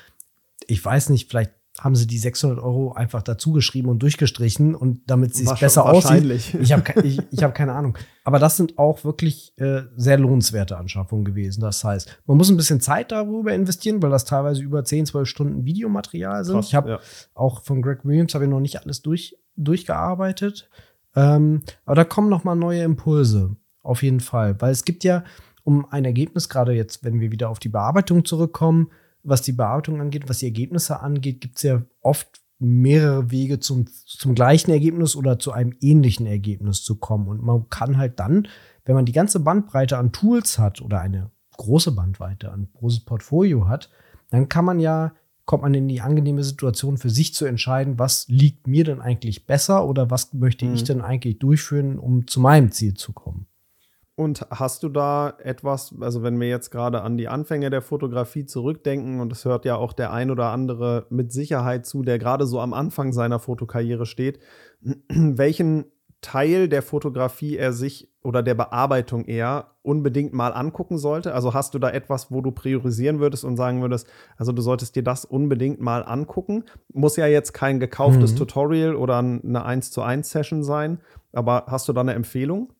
Ich weiß nicht, vielleicht haben sie die 600 Euro einfach dazu geschrieben und durchgestrichen und damit sie es besser aussieht. Ich habe ich, ich hab keine Ahnung. (laughs) Aber das sind auch wirklich äh, sehr lohnenswerte Anschaffungen gewesen. Das heißt, man muss ein bisschen Zeit darüber investieren, weil das teilweise über 10, 12 Stunden Videomaterial sind. Krass, ich habe ja. auch von Greg Williams habe ich noch nicht alles durch, durchgearbeitet. Ähm, aber da kommen noch mal neue Impulse. Auf jeden Fall. Weil es gibt ja, um ein Ergebnis, gerade jetzt, wenn wir wieder auf die Bearbeitung zurückkommen, was die Bearbeitung angeht, was die Ergebnisse angeht, gibt es ja oft mehrere Wege zum, zum gleichen Ergebnis oder zu einem ähnlichen Ergebnis zu kommen. Und man kann halt dann, wenn man die ganze Bandbreite an Tools hat oder eine große Bandbreite an großes Portfolio hat, dann kann man ja, kommt man in die angenehme Situation für sich zu entscheiden, was liegt mir denn eigentlich besser oder was möchte mhm. ich denn eigentlich durchführen, um zu meinem Ziel zu kommen. Und hast du da etwas, also wenn wir jetzt gerade an die Anfänge der Fotografie zurückdenken, und es hört ja auch der ein oder andere mit Sicherheit zu, der gerade so am Anfang seiner Fotokarriere steht, (clears throat) welchen Teil der Fotografie er sich oder der Bearbeitung eher unbedingt mal angucken sollte? Also hast du da etwas, wo du priorisieren würdest und sagen würdest, also du solltest dir das unbedingt mal angucken? Muss ja jetzt kein gekauftes mhm. Tutorial oder eine 1 zu 1 Session sein, aber hast du da eine Empfehlung?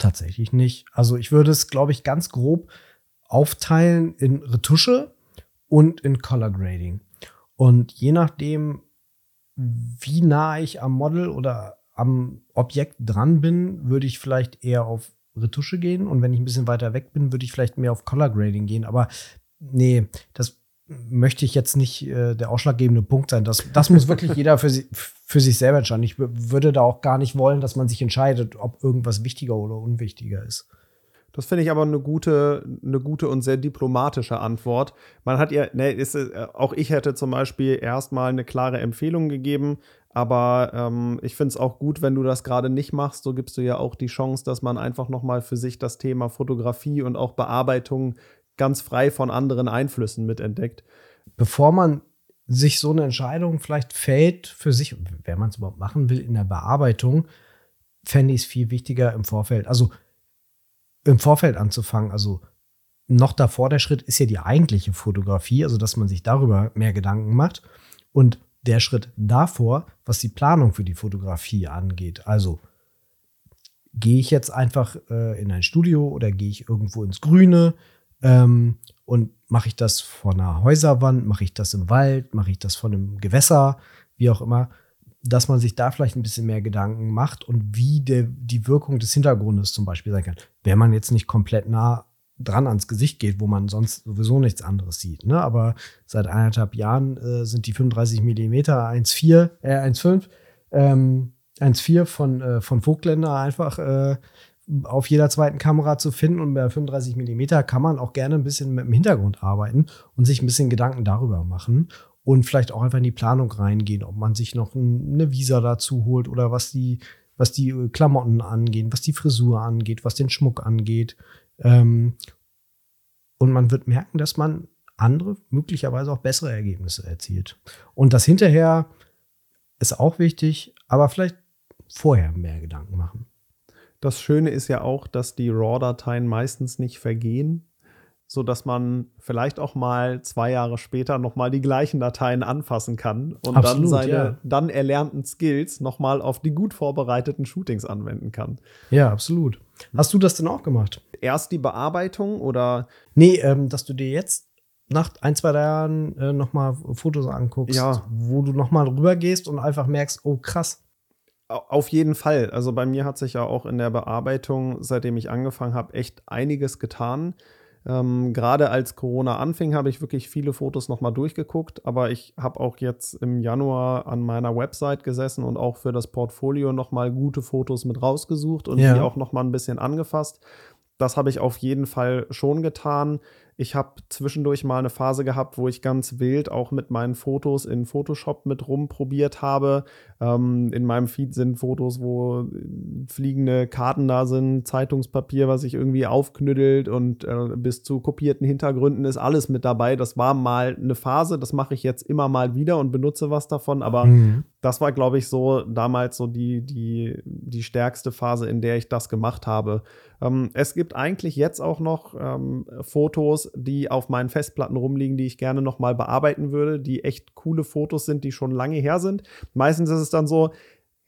Tatsächlich nicht. Also ich würde es, glaube ich, ganz grob aufteilen in Retusche und in Color Grading. Und je nachdem, wie nah ich am Model oder am Objekt dran bin, würde ich vielleicht eher auf Retusche gehen. Und wenn ich ein bisschen weiter weg bin, würde ich vielleicht mehr auf Color Grading gehen. Aber nee, das möchte ich jetzt nicht äh, der ausschlaggebende Punkt sein. Das, das muss wirklich (laughs) jeder für, sie, für sich selber entscheiden. Ich würde da auch gar nicht wollen, dass man sich entscheidet, ob irgendwas wichtiger oder unwichtiger ist. Das finde ich aber eine gute, eine gute und sehr diplomatische Antwort. Man hat ja, ne, ist, äh, auch ich hätte zum Beispiel erstmal eine klare Empfehlung gegeben, aber ähm, ich finde es auch gut, wenn du das gerade nicht machst. So gibst du ja auch die Chance, dass man einfach nochmal für sich das Thema Fotografie und auch Bearbeitung ganz frei von anderen Einflüssen mitentdeckt. Bevor man sich so eine Entscheidung vielleicht fällt für sich, wenn man es überhaupt machen will in der Bearbeitung, fände ich es viel wichtiger im Vorfeld. Also im Vorfeld anzufangen. Also noch davor der Schritt ist ja die eigentliche Fotografie, also dass man sich darüber mehr Gedanken macht. Und der Schritt davor, was die Planung für die Fotografie angeht. Also gehe ich jetzt einfach äh, in ein Studio oder gehe ich irgendwo ins Grüne? Ähm, und mache ich das vor einer Häuserwand, mache ich das im Wald, mache ich das vor einem Gewässer, wie auch immer, dass man sich da vielleicht ein bisschen mehr Gedanken macht und wie der, die Wirkung des Hintergrundes zum Beispiel sein kann. Wenn man jetzt nicht komplett nah dran ans Gesicht geht, wo man sonst sowieso nichts anderes sieht. Ne? Aber seit eineinhalb Jahren äh, sind die 35 Millimeter 1,4, äh, 1,5, ähm, 1,4 von, äh, von Vogtländer einfach äh, auf jeder zweiten Kamera zu finden und bei 35 mm kann man auch gerne ein bisschen mit dem Hintergrund arbeiten und sich ein bisschen Gedanken darüber machen und vielleicht auch einfach in die Planung reingehen, ob man sich noch eine Visa dazu holt oder was die, was die Klamotten angehen, was die Frisur angeht, was den Schmuck angeht. Ähm, und man wird merken, dass man andere, möglicherweise auch bessere Ergebnisse erzielt. Und das hinterher ist auch wichtig, aber vielleicht vorher mehr Gedanken machen. Das Schöne ist ja auch, dass die RAW-Dateien meistens nicht vergehen, sodass man vielleicht auch mal zwei Jahre später nochmal die gleichen Dateien anfassen kann und Absolut, dann seine ja. dann erlernten Skills nochmal auf die gut vorbereiteten Shootings anwenden kann. Ja, absolut. Hast du das denn auch gemacht? Erst die Bearbeitung oder? Nee, ähm, dass du dir jetzt nach ein, zwei Jahren äh, nochmal Fotos anguckst, ja. wo du nochmal rüber gehst und einfach merkst, oh krass, auf jeden Fall. Also bei mir hat sich ja auch in der Bearbeitung, seitdem ich angefangen habe, echt einiges getan. Ähm, Gerade als Corona anfing, habe ich wirklich viele Fotos nochmal durchgeguckt, aber ich habe auch jetzt im Januar an meiner Website gesessen und auch für das Portfolio nochmal gute Fotos mit rausgesucht und ja. die auch nochmal ein bisschen angefasst. Das habe ich auf jeden Fall schon getan. Ich habe zwischendurch mal eine Phase gehabt, wo ich ganz wild auch mit meinen Fotos in Photoshop mit rumprobiert habe. Ähm, in meinem Feed sind Fotos, wo fliegende Karten da sind, Zeitungspapier, was sich irgendwie aufknüttelt und äh, bis zu kopierten Hintergründen ist alles mit dabei. Das war mal eine Phase, das mache ich jetzt immer mal wieder und benutze was davon, aber mhm. das war, glaube ich, so damals so die, die, die stärkste Phase, in der ich das gemacht habe. Ähm, es gibt eigentlich jetzt auch noch ähm, Fotos, die auf meinen Festplatten rumliegen, die ich gerne nochmal bearbeiten würde, die echt coole Fotos sind, die schon lange her sind. Meistens ist es dann so,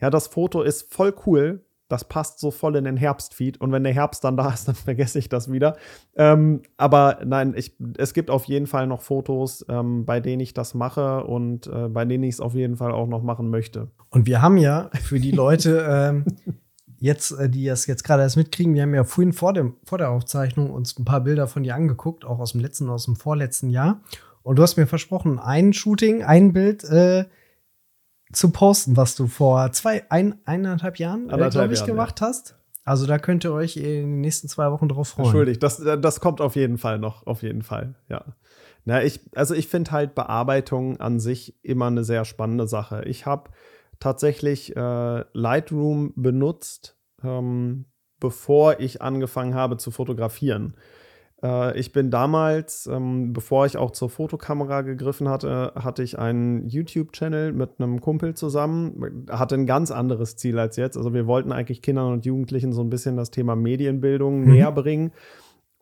ja, das Foto ist voll cool, das passt so voll in den Herbstfeed. Und wenn der Herbst dann da ist, (laughs) dann vergesse ich das wieder. Ähm, aber nein, ich, es gibt auf jeden Fall noch Fotos, ähm, bei denen ich das mache und äh, bei denen ich es auf jeden Fall auch noch machen möchte. Und wir haben ja für die (laughs) Leute, ähm, jetzt, äh, die das jetzt gerade erst mitkriegen, wir haben ja vorhin vor, dem, vor der Aufzeichnung uns ein paar Bilder von dir angeguckt, auch aus dem letzten, aus dem vorletzten Jahr. Und du hast mir versprochen, ein Shooting, ein Bild, äh, zu posten, was du vor zwei, ein, eineinhalb Jahren, äh, glaube ich, Jahren, gemacht ja. hast. Also da könnt ihr euch in den nächsten zwei Wochen drauf freuen. Entschuldigt, das, das kommt auf jeden Fall noch, auf jeden Fall, ja. Na, ich, also ich finde halt Bearbeitung an sich immer eine sehr spannende Sache. Ich habe tatsächlich äh, Lightroom benutzt, ähm, bevor ich angefangen habe zu fotografieren. Äh, ich bin damals, ähm, bevor ich auch zur Fotokamera gegriffen hatte, hatte ich einen YouTube-Channel mit einem Kumpel zusammen. Hatte ein ganz anderes Ziel als jetzt. Also wir wollten eigentlich Kindern und Jugendlichen so ein bisschen das Thema Medienbildung mhm. näher bringen.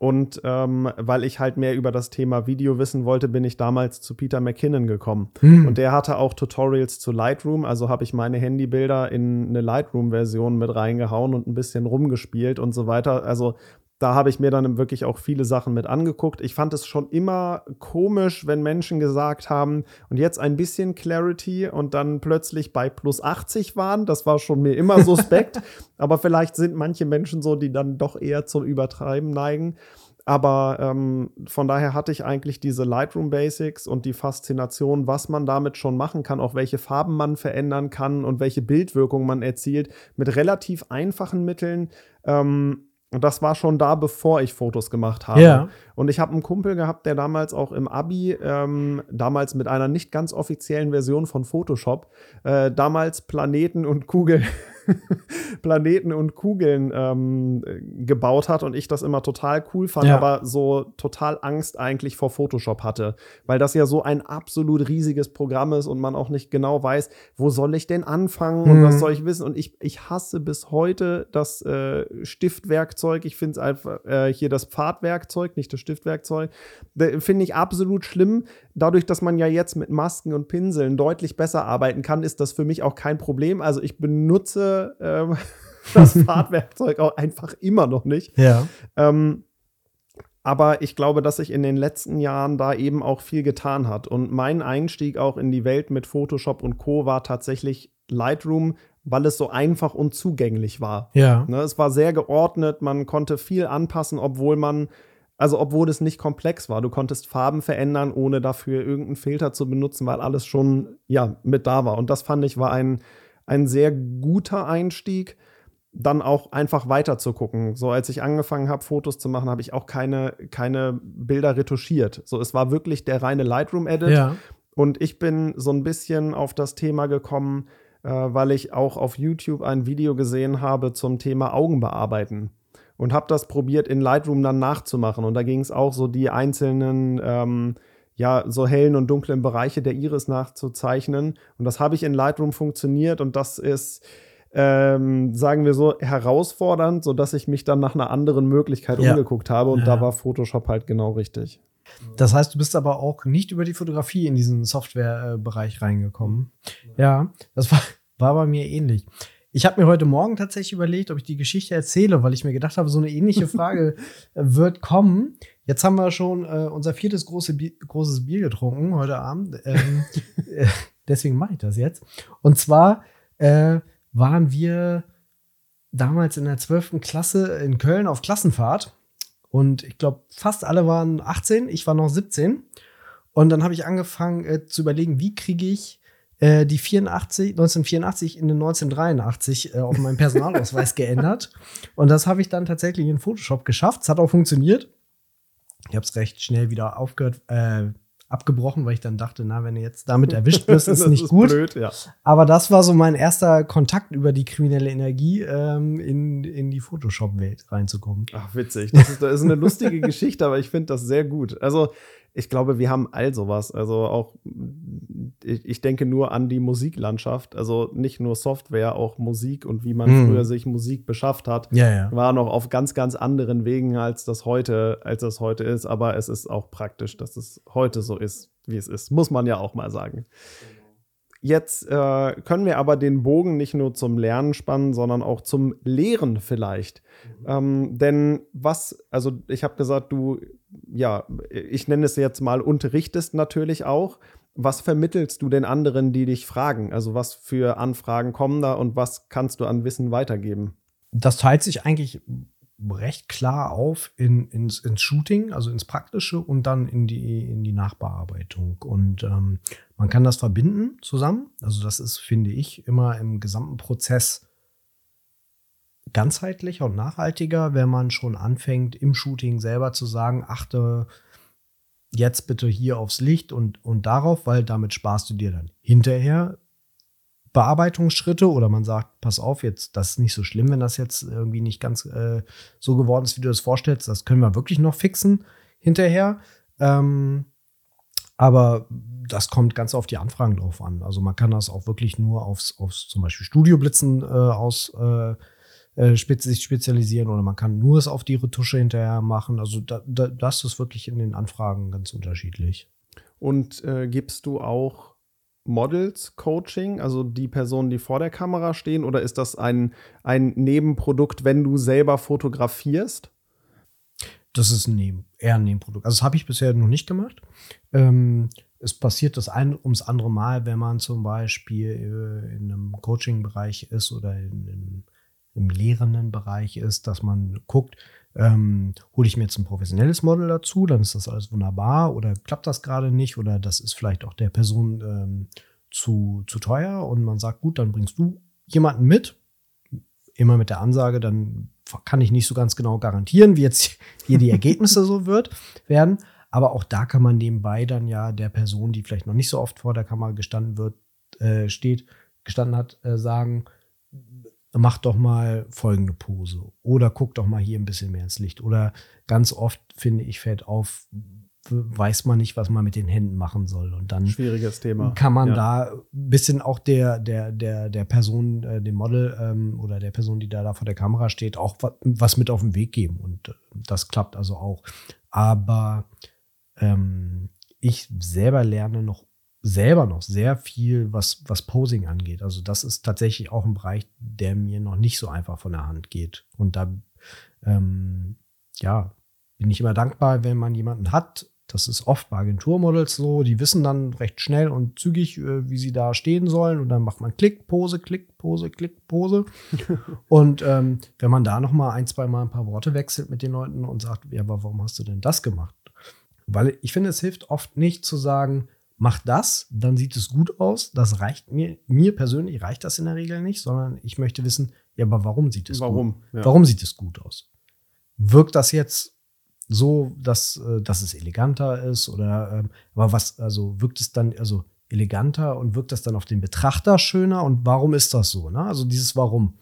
Und ähm, weil ich halt mehr über das Thema Video wissen wollte, bin ich damals zu Peter McKinnon gekommen. Mhm. Und der hatte auch Tutorials zu Lightroom. Also habe ich meine Handybilder in eine Lightroom-Version mit reingehauen und ein bisschen rumgespielt und so weiter. Also da habe ich mir dann wirklich auch viele Sachen mit angeguckt. Ich fand es schon immer komisch, wenn Menschen gesagt haben, und jetzt ein bisschen Clarity und dann plötzlich bei plus 80 waren. Das war schon mir immer suspekt. (laughs) Aber vielleicht sind manche Menschen so, die dann doch eher zum Übertreiben neigen. Aber ähm, von daher hatte ich eigentlich diese Lightroom Basics und die Faszination, was man damit schon machen kann, auch welche Farben man verändern kann und welche Bildwirkung man erzielt, mit relativ einfachen Mitteln. Ähm, und das war schon da, bevor ich Fotos gemacht habe. Ja. Und ich habe einen Kumpel gehabt, der damals auch im Abi, ähm, damals mit einer nicht ganz offiziellen Version von Photoshop, äh, damals Planeten und Kugeln (laughs) Planeten und Kugeln ähm, gebaut hat und ich das immer total cool fand, ja. aber so total Angst eigentlich vor Photoshop hatte, weil das ja so ein absolut riesiges Programm ist und man auch nicht genau weiß, wo soll ich denn anfangen mhm. und was mhm. soll ich wissen. Und ich, ich hasse bis heute das äh, Stiftwerkzeug. Ich finde es einfach äh, hier das Pfadwerkzeug, nicht das Stiftwerkzeug. Finde ich absolut schlimm. Dadurch, dass man ja jetzt mit Masken und Pinseln deutlich besser arbeiten kann, ist das für mich auch kein Problem. Also ich benutze ähm, (laughs) das Fahrtwerkzeug auch einfach immer noch nicht. Ja. Ähm, aber ich glaube, dass sich in den letzten Jahren da eben auch viel getan hat. Und mein Einstieg auch in die Welt mit Photoshop und Co. war tatsächlich Lightroom, weil es so einfach und zugänglich war. Ja. Ne, es war sehr geordnet, man konnte viel anpassen, obwohl man, also obwohl es nicht komplex war. Du konntest Farben verändern, ohne dafür irgendeinen Filter zu benutzen, weil alles schon ja mit da war. Und das fand ich war ein ein sehr guter Einstieg, dann auch einfach weiter zu gucken. So als ich angefangen habe, Fotos zu machen, habe ich auch keine, keine Bilder retuschiert. So, es war wirklich der reine Lightroom-Edit. Ja. Und ich bin so ein bisschen auf das Thema gekommen, äh, weil ich auch auf YouTube ein Video gesehen habe zum Thema Augenbearbeiten. Und habe das probiert, in Lightroom dann nachzumachen. Und da ging es auch so die einzelnen ähm, ja, so hellen und dunklen Bereiche der Iris nachzuzeichnen. Und das habe ich in Lightroom funktioniert und das ist, ähm, sagen wir so, herausfordernd, sodass ich mich dann nach einer anderen Möglichkeit ja. umgeguckt habe und ja. da war Photoshop halt genau richtig. Das heißt, du bist aber auch nicht über die Fotografie in diesen Softwarebereich reingekommen. Ja, das war, war bei mir ähnlich. Ich habe mir heute Morgen tatsächlich überlegt, ob ich die Geschichte erzähle, weil ich mir gedacht habe, so eine ähnliche (laughs) Frage wird kommen. Jetzt haben wir schon äh, unser viertes große Bier, großes Bier getrunken heute Abend. Ähm, (laughs) äh, deswegen mache ich das jetzt. Und zwar äh, waren wir damals in der 12. Klasse in Köln auf Klassenfahrt. Und ich glaube, fast alle waren 18, ich war noch 17. Und dann habe ich angefangen äh, zu überlegen, wie kriege ich äh, die 84, 1984 in den 1983 äh, auf meinem Personalausweis (laughs) geändert. Und das habe ich dann tatsächlich in Photoshop geschafft. Es hat auch funktioniert. Ich habe es recht schnell wieder aufgehört, äh, abgebrochen, weil ich dann dachte, na, wenn du jetzt damit erwischt wirst, ist (laughs) nicht ist gut. Blöd, ja. Aber das war so mein erster Kontakt über die kriminelle Energie, ähm, in, in die Photoshop-Welt reinzukommen. Ach, witzig. Das ist, das ist eine lustige (laughs) Geschichte, aber ich finde das sehr gut. Also, ich glaube, wir haben all sowas. Also auch, ich, ich, denke nur an die Musiklandschaft. Also nicht nur Software, auch Musik und wie man mhm. früher sich Musik beschafft hat, ja, ja. war noch auf ganz, ganz anderen Wegen, als das heute, als das heute ist. Aber es ist auch praktisch, dass es heute so ist, wie es ist. Muss man ja auch mal sagen. Jetzt äh, können wir aber den Bogen nicht nur zum Lernen spannen, sondern auch zum Lehren vielleicht. Mhm. Ähm, denn was, also ich habe gesagt, du ja, ich nenne es jetzt mal, unterrichtest natürlich auch. Was vermittelst du den anderen, die dich fragen? Also was für Anfragen kommen da und was kannst du an Wissen weitergeben? Das teilt sich eigentlich recht klar auf in, ins, ins Shooting, also ins Praktische und dann in die, in die Nachbearbeitung. Und ähm, man kann das verbinden zusammen. Also das ist, finde ich, immer im gesamten Prozess ganzheitlicher und nachhaltiger, wenn man schon anfängt, im Shooting selber zu sagen, achte jetzt bitte hier aufs Licht und, und darauf, weil damit sparst du dir dann hinterher Bearbeitungsschritte oder man sagt, pass auf, jetzt, das ist nicht so schlimm, wenn das jetzt irgendwie nicht ganz äh, so geworden ist, wie du das vorstellst. Das können wir wirklich noch fixen hinterher. Ähm, aber das kommt ganz auf die Anfragen drauf an. Also man kann das auch wirklich nur aufs, aufs zum Beispiel Studioblitzen äh, aus äh, äh sich spezialisieren oder man kann nur es auf die Retusche hinterher machen. Also da, da, das ist wirklich in den Anfragen ganz unterschiedlich. Und äh, gibst du auch Models Coaching, also die Personen, die vor der Kamera stehen, oder ist das ein, ein Nebenprodukt, wenn du selber fotografierst? Das ist ein Neben, eher ein Nebenprodukt. Also das habe ich bisher noch nicht gemacht. Ähm, es passiert das ein ums andere Mal, wenn man zum Beispiel äh, in einem Coaching-Bereich ist oder in, in, im lehrenden Bereich ist, dass man guckt, ähm, hole ich mir jetzt ein professionelles Model dazu, dann ist das alles wunderbar oder klappt das gerade nicht oder das ist vielleicht auch der Person ähm, zu, zu teuer und man sagt, gut, dann bringst du jemanden mit, immer mit der Ansage, dann kann ich nicht so ganz genau garantieren, wie jetzt hier die (laughs) Ergebnisse so wird, werden. Aber auch da kann man nebenbei dann ja der Person, die vielleicht noch nicht so oft vor der Kamera gestanden wird, äh, steht, gestanden hat, äh, sagen, mach doch mal folgende Pose oder guck doch mal hier ein bisschen mehr ins Licht. Oder ganz oft, finde ich, fällt auf, weiß man nicht, was man mit den Händen machen soll. Und dann schwieriges Thema. Kann man ja. da ein bisschen auch der, der, der, der Person, äh, dem Model ähm, oder der Person, die da, da vor der Kamera steht, auch was mit auf den Weg geben. Und äh, das klappt also auch. Aber ähm, ich selber lerne noch selber noch sehr viel, was, was Posing angeht. Also das ist tatsächlich auch ein Bereich, der mir noch nicht so einfach von der Hand geht. Und da, ähm, ja, bin ich immer dankbar, wenn man jemanden hat. Das ist oft bei Agenturmodels so, die wissen dann recht schnell und zügig, äh, wie sie da stehen sollen. Und dann macht man Klick, Pose, Klick, Pose, Klick, Pose. (laughs) und ähm, wenn man da noch mal ein, zwei Mal ein paar Worte wechselt mit den Leuten und sagt, ja, aber warum hast du denn das gemacht? Weil ich finde, es hilft oft nicht zu sagen, mach das, dann sieht es gut aus. Das reicht mir, mir persönlich reicht das in der Regel nicht, sondern ich möchte wissen, ja, aber warum sieht es warum? gut? Ja. Warum sieht es gut aus? Wirkt das jetzt so, dass, äh, dass es eleganter ist oder ähm, aber was, also wirkt es dann, also eleganter und wirkt das dann auf den Betrachter schöner und warum ist das so? Ne? Also dieses Warum.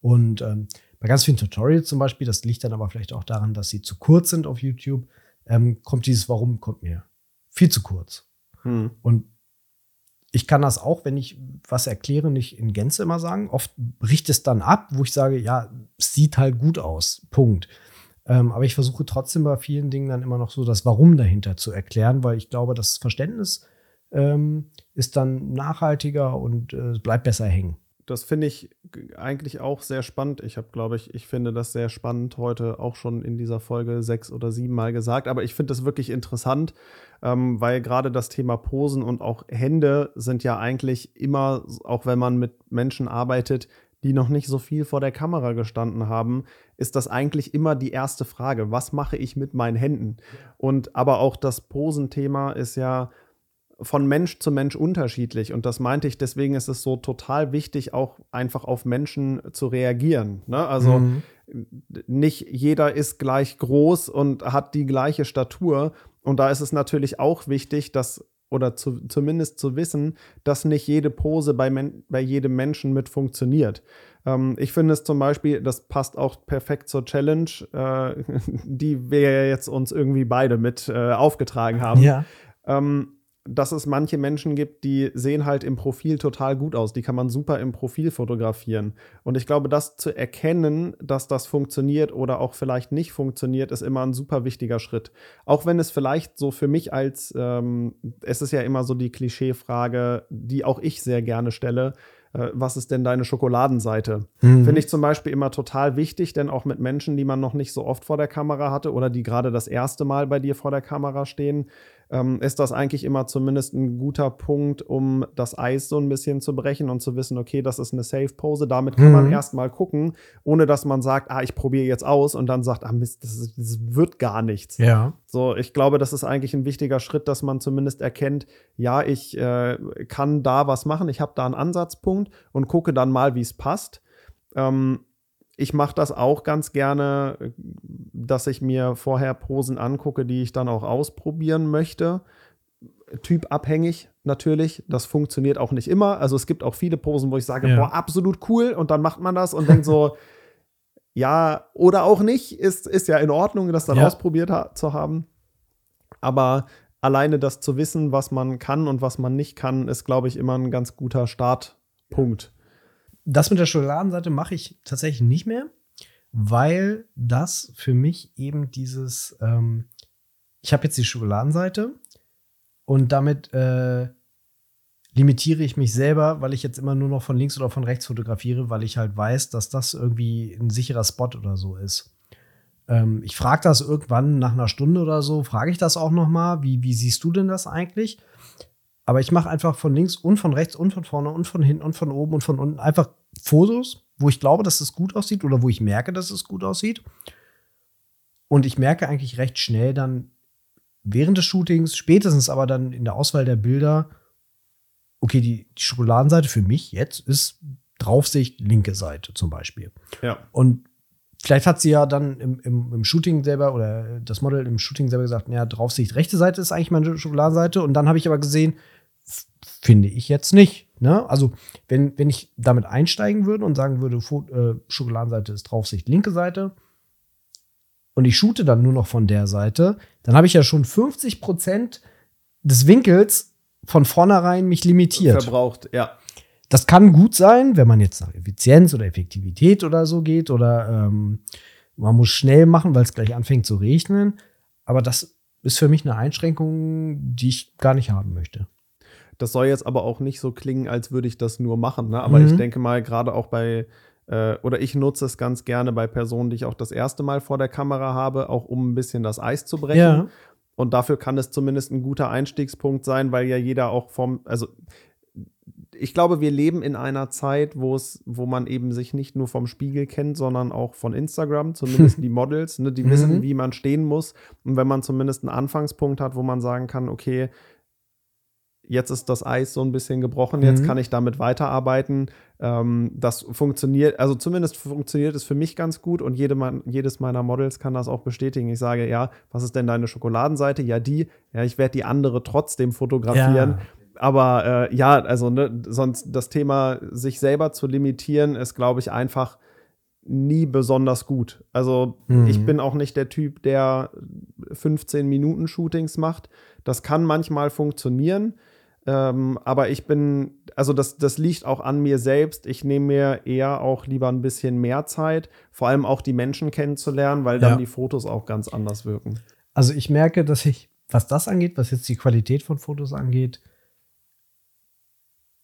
Und ähm, bei ganz vielen Tutorials zum Beispiel, das liegt dann aber vielleicht auch daran, dass sie zu kurz sind auf YouTube, ähm, kommt dieses Warum kommt mir viel zu kurz. Hm. Und ich kann das auch, wenn ich was erkläre, nicht in Gänze immer sagen. Oft bricht es dann ab, wo ich sage, ja, es sieht halt gut aus. Punkt. Ähm, aber ich versuche trotzdem bei vielen Dingen dann immer noch so das Warum dahinter zu erklären, weil ich glaube, das Verständnis ähm, ist dann nachhaltiger und äh, bleibt besser hängen das finde ich eigentlich auch sehr spannend. Ich habe, glaube ich, ich finde das sehr spannend heute auch schon in dieser Folge sechs oder sieben Mal gesagt. Aber ich finde das wirklich interessant, ähm, weil gerade das Thema Posen und auch Hände sind ja eigentlich immer, auch wenn man mit Menschen arbeitet, die noch nicht so viel vor der Kamera gestanden haben, ist das eigentlich immer die erste Frage. Was mache ich mit meinen Händen? Und aber auch das Posenthema ist ja von Mensch zu Mensch unterschiedlich. Und das meinte ich, deswegen ist es so total wichtig, auch einfach auf Menschen zu reagieren. Ne? Also mhm. nicht jeder ist gleich groß und hat die gleiche Statur. Und da ist es natürlich auch wichtig, dass oder zu, zumindest zu wissen, dass nicht jede Pose bei, men bei jedem Menschen mit funktioniert. Ähm, ich finde es zum Beispiel, das passt auch perfekt zur Challenge, äh, (laughs) die wir jetzt uns irgendwie beide mit äh, aufgetragen haben. Ja. Ähm, dass es manche Menschen gibt, die sehen halt im Profil total gut aus. Die kann man super im Profil fotografieren. Und ich glaube, das zu erkennen, dass das funktioniert oder auch vielleicht nicht funktioniert, ist immer ein super wichtiger Schritt. Auch wenn es vielleicht so für mich als, ähm, es ist ja immer so die Klischeefrage, die auch ich sehr gerne stelle, äh, was ist denn deine Schokoladenseite? Mhm. Finde ich zum Beispiel immer total wichtig, denn auch mit Menschen, die man noch nicht so oft vor der Kamera hatte oder die gerade das erste Mal bei dir vor der Kamera stehen, ähm, ist das eigentlich immer zumindest ein guter Punkt, um das Eis so ein bisschen zu brechen und zu wissen, okay, das ist eine Safe-Pose. Damit kann mhm. man erstmal gucken, ohne dass man sagt, ah, ich probiere jetzt aus und dann sagt, ah, Mist, das, das, wird gar nichts. Ja. So, ich glaube, das ist eigentlich ein wichtiger Schritt, dass man zumindest erkennt, ja, ich äh, kann da was machen, ich habe da einen Ansatzpunkt und gucke dann mal, wie es passt. Ähm, ich mache das auch ganz gerne, dass ich mir vorher Posen angucke, die ich dann auch ausprobieren möchte. Typabhängig natürlich. Das funktioniert auch nicht immer. Also es gibt auch viele Posen, wo ich sage, ja. boah, absolut cool. Und dann macht man das und denkt so, (laughs) ja, oder auch nicht. Ist, ist ja in Ordnung, das dann ja. ausprobiert ha zu haben. Aber alleine das zu wissen, was man kann und was man nicht kann, ist, glaube ich, immer ein ganz guter Startpunkt. Das mit der Schokoladenseite mache ich tatsächlich nicht mehr, weil das für mich eben dieses, ähm, ich habe jetzt die Schokoladenseite und damit äh, limitiere ich mich selber, weil ich jetzt immer nur noch von links oder von rechts fotografiere, weil ich halt weiß, dass das irgendwie ein sicherer Spot oder so ist. Ähm, ich frage das irgendwann nach einer Stunde oder so, frage ich das auch noch mal, wie, wie siehst du denn das eigentlich? Aber ich mache einfach von links und von rechts und von vorne und von hinten und von oben und von unten einfach Fotos, wo ich glaube, dass es gut aussieht oder wo ich merke, dass es gut aussieht. Und ich merke eigentlich recht schnell dann während des Shootings, spätestens aber dann in der Auswahl der Bilder, okay, die, die Schokoladenseite für mich jetzt ist Draufsicht linke Seite zum Beispiel. Ja. Und vielleicht hat sie ja dann im, im, im, Shooting selber oder das Model im Shooting selber gesagt, ja, Draufsicht rechte Seite ist eigentlich meine Schokoladenseite. Und dann habe ich aber gesehen, finde ich jetzt nicht. Ne? Also, wenn, wenn ich damit einsteigen würde und sagen würde, äh, Schokoladenseite ist Draufsicht linke Seite und ich shoote dann nur noch von der Seite, dann habe ich ja schon 50 Prozent des Winkels von vornherein mich limitiert. Verbraucht, ja. Das kann gut sein, wenn man jetzt nach Effizienz oder Effektivität oder so geht oder ähm, man muss schnell machen, weil es gleich anfängt zu regnen. Aber das ist für mich eine Einschränkung, die ich gar nicht haben möchte. Das soll jetzt aber auch nicht so klingen, als würde ich das nur machen. Ne? Aber mhm. ich denke mal, gerade auch bei, äh, oder ich nutze es ganz gerne bei Personen, die ich auch das erste Mal vor der Kamera habe, auch um ein bisschen das Eis zu brechen. Ja. Und dafür kann es zumindest ein guter Einstiegspunkt sein, weil ja jeder auch vom, also ich glaube, wir leben in einer Zeit, wo es, wo man eben sich nicht nur vom Spiegel kennt, sondern auch von Instagram, zumindest (laughs) die Models, ne, die mhm. wissen, wie man stehen muss. Und wenn man zumindest einen Anfangspunkt hat, wo man sagen kann, okay, jetzt ist das Eis so ein bisschen gebrochen, jetzt mhm. kann ich damit weiterarbeiten. Ähm, das funktioniert, also zumindest funktioniert es für mich ganz gut und jede, jedes meiner Models kann das auch bestätigen. Ich sage, ja, was ist denn deine Schokoladenseite? Ja, die. Ja, ich werde die andere trotzdem fotografieren. Ja. Aber äh, ja, also ne, sonst das Thema, sich selber zu limitieren, ist, glaube ich, einfach nie besonders gut. Also mhm. ich bin auch nicht der Typ, der 15 Minuten Shootings macht. Das kann manchmal funktionieren. Ähm, aber ich bin, also das, das liegt auch an mir selbst. Ich nehme mir eher auch lieber ein bisschen mehr Zeit, vor allem auch die Menschen kennenzulernen, weil dann ja. die Fotos auch ganz anders wirken. Also ich merke, dass ich, was das angeht, was jetzt die Qualität von Fotos angeht,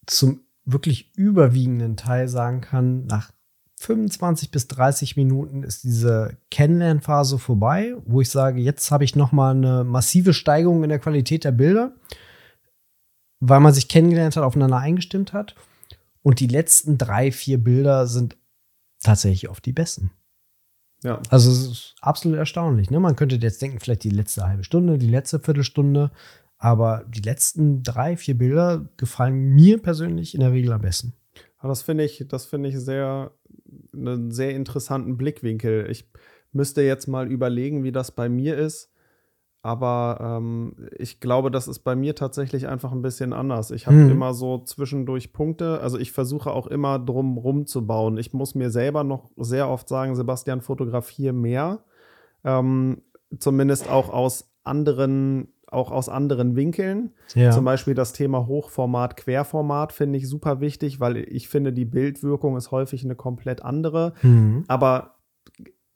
zum wirklich überwiegenden Teil sagen kann, nach 25 bis 30 Minuten ist diese Kennenlernphase vorbei, wo ich sage, jetzt habe ich noch mal eine massive Steigerung in der Qualität der Bilder weil man sich kennengelernt hat, aufeinander eingestimmt hat. Und die letzten drei, vier Bilder sind tatsächlich oft die besten. Ja. Also es ist absolut erstaunlich. Ne? Man könnte jetzt denken, vielleicht die letzte halbe Stunde, die letzte Viertelstunde, aber die letzten drei, vier Bilder gefallen mir persönlich in der Regel am besten. das finde ich, das finde ich sehr, einen sehr interessanten Blickwinkel. Ich müsste jetzt mal überlegen, wie das bei mir ist. Aber ähm, ich glaube, das ist bei mir tatsächlich einfach ein bisschen anders. Ich habe hm. immer so zwischendurch Punkte. Also ich versuche auch immer drum rumzubauen. Ich muss mir selber noch sehr oft sagen, Sebastian, fotografiere mehr. Ähm, zumindest auch aus anderen, auch aus anderen Winkeln. Ja. Zum Beispiel das Thema Hochformat, Querformat finde ich super wichtig, weil ich finde, die Bildwirkung ist häufig eine komplett andere. Hm. Aber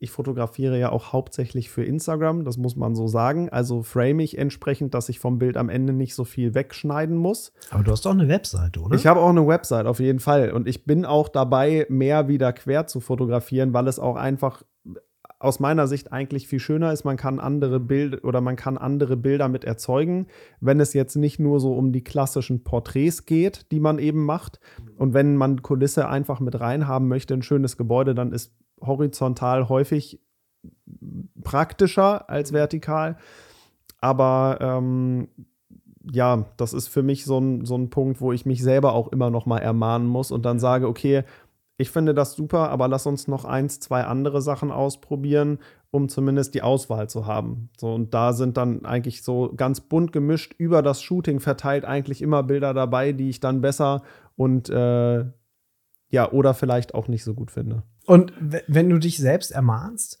ich fotografiere ja auch hauptsächlich für Instagram, das muss man so sagen. Also frame ich entsprechend, dass ich vom Bild am Ende nicht so viel wegschneiden muss. Aber du hast auch eine Webseite, oder? Ich habe auch eine Webseite, auf jeden Fall. Und ich bin auch dabei, mehr wieder quer zu fotografieren, weil es auch einfach aus meiner Sicht eigentlich viel schöner ist, man kann andere Bilder oder man kann andere Bilder mit erzeugen, wenn es jetzt nicht nur so um die klassischen Porträts geht, die man eben macht. Und wenn man Kulisse einfach mit reinhaben möchte, ein schönes Gebäude, dann ist horizontal häufig praktischer als vertikal. Aber ähm, ja, das ist für mich so ein, so ein Punkt, wo ich mich selber auch immer noch mal ermahnen muss und dann sage, okay, ich finde das super, aber lass uns noch eins, zwei andere Sachen ausprobieren, um zumindest die Auswahl zu haben. So, und da sind dann eigentlich so ganz bunt gemischt über das Shooting verteilt eigentlich immer Bilder dabei, die ich dann besser und äh, ja, oder vielleicht auch nicht so gut finde. Und wenn du dich selbst ermahnst,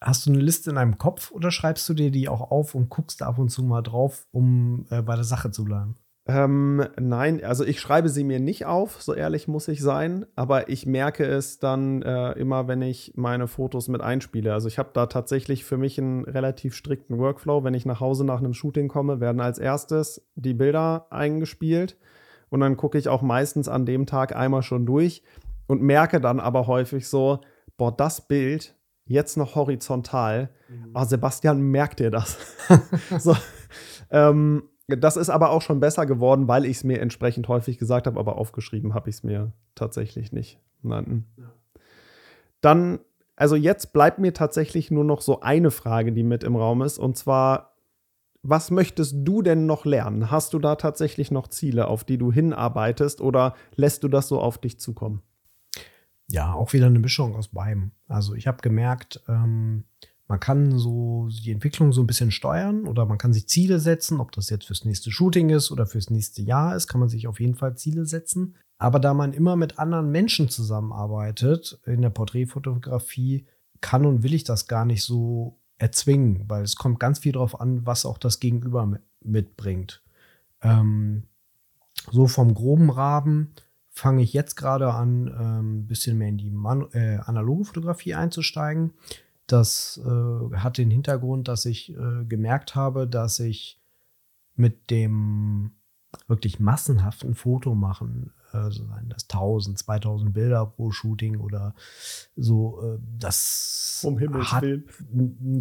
hast du eine Liste in deinem Kopf oder schreibst du dir die auch auf und guckst ab und zu mal drauf, um äh, bei der Sache zu bleiben? Ähm, nein, also ich schreibe sie mir nicht auf, so ehrlich muss ich sein, aber ich merke es dann äh, immer, wenn ich meine Fotos mit einspiele. Also ich habe da tatsächlich für mich einen relativ strikten Workflow. Wenn ich nach Hause nach einem Shooting komme, werden als erstes die Bilder eingespielt und dann gucke ich auch meistens an dem Tag einmal schon durch und merke dann aber häufig so, boah, das Bild jetzt noch horizontal. Mhm. Oh, Sebastian, merkt ihr das? (laughs) so, ähm, das ist aber auch schon besser geworden, weil ich es mir entsprechend häufig gesagt habe, aber aufgeschrieben habe ich es mir tatsächlich nicht. Nein. Ja. Dann, also jetzt bleibt mir tatsächlich nur noch so eine Frage, die mit im Raum ist, und zwar, was möchtest du denn noch lernen? Hast du da tatsächlich noch Ziele, auf die du hinarbeitest, oder lässt du das so auf dich zukommen? Ja, auch wieder eine Mischung aus beidem. Also ich habe gemerkt, ähm, man kann so die Entwicklung so ein bisschen steuern oder man kann sich Ziele setzen, ob das jetzt fürs nächste Shooting ist oder fürs nächste Jahr ist, kann man sich auf jeden Fall Ziele setzen. Aber da man immer mit anderen Menschen zusammenarbeitet in der Porträtfotografie, kann und will ich das gar nicht so erzwingen, weil es kommt ganz viel darauf an, was auch das Gegenüber mitbringt. Ähm, so vom groben Rahmen fange ich jetzt gerade an, ein ähm, bisschen mehr in die Man äh, analoge Fotografie einzusteigen. Das äh, hat den Hintergrund, dass ich äh, gemerkt habe, dass ich mit dem wirklich massenhaften Foto machen, also seien das 1000, 2000 Bilder pro Shooting oder so, äh, das um Himmels hat,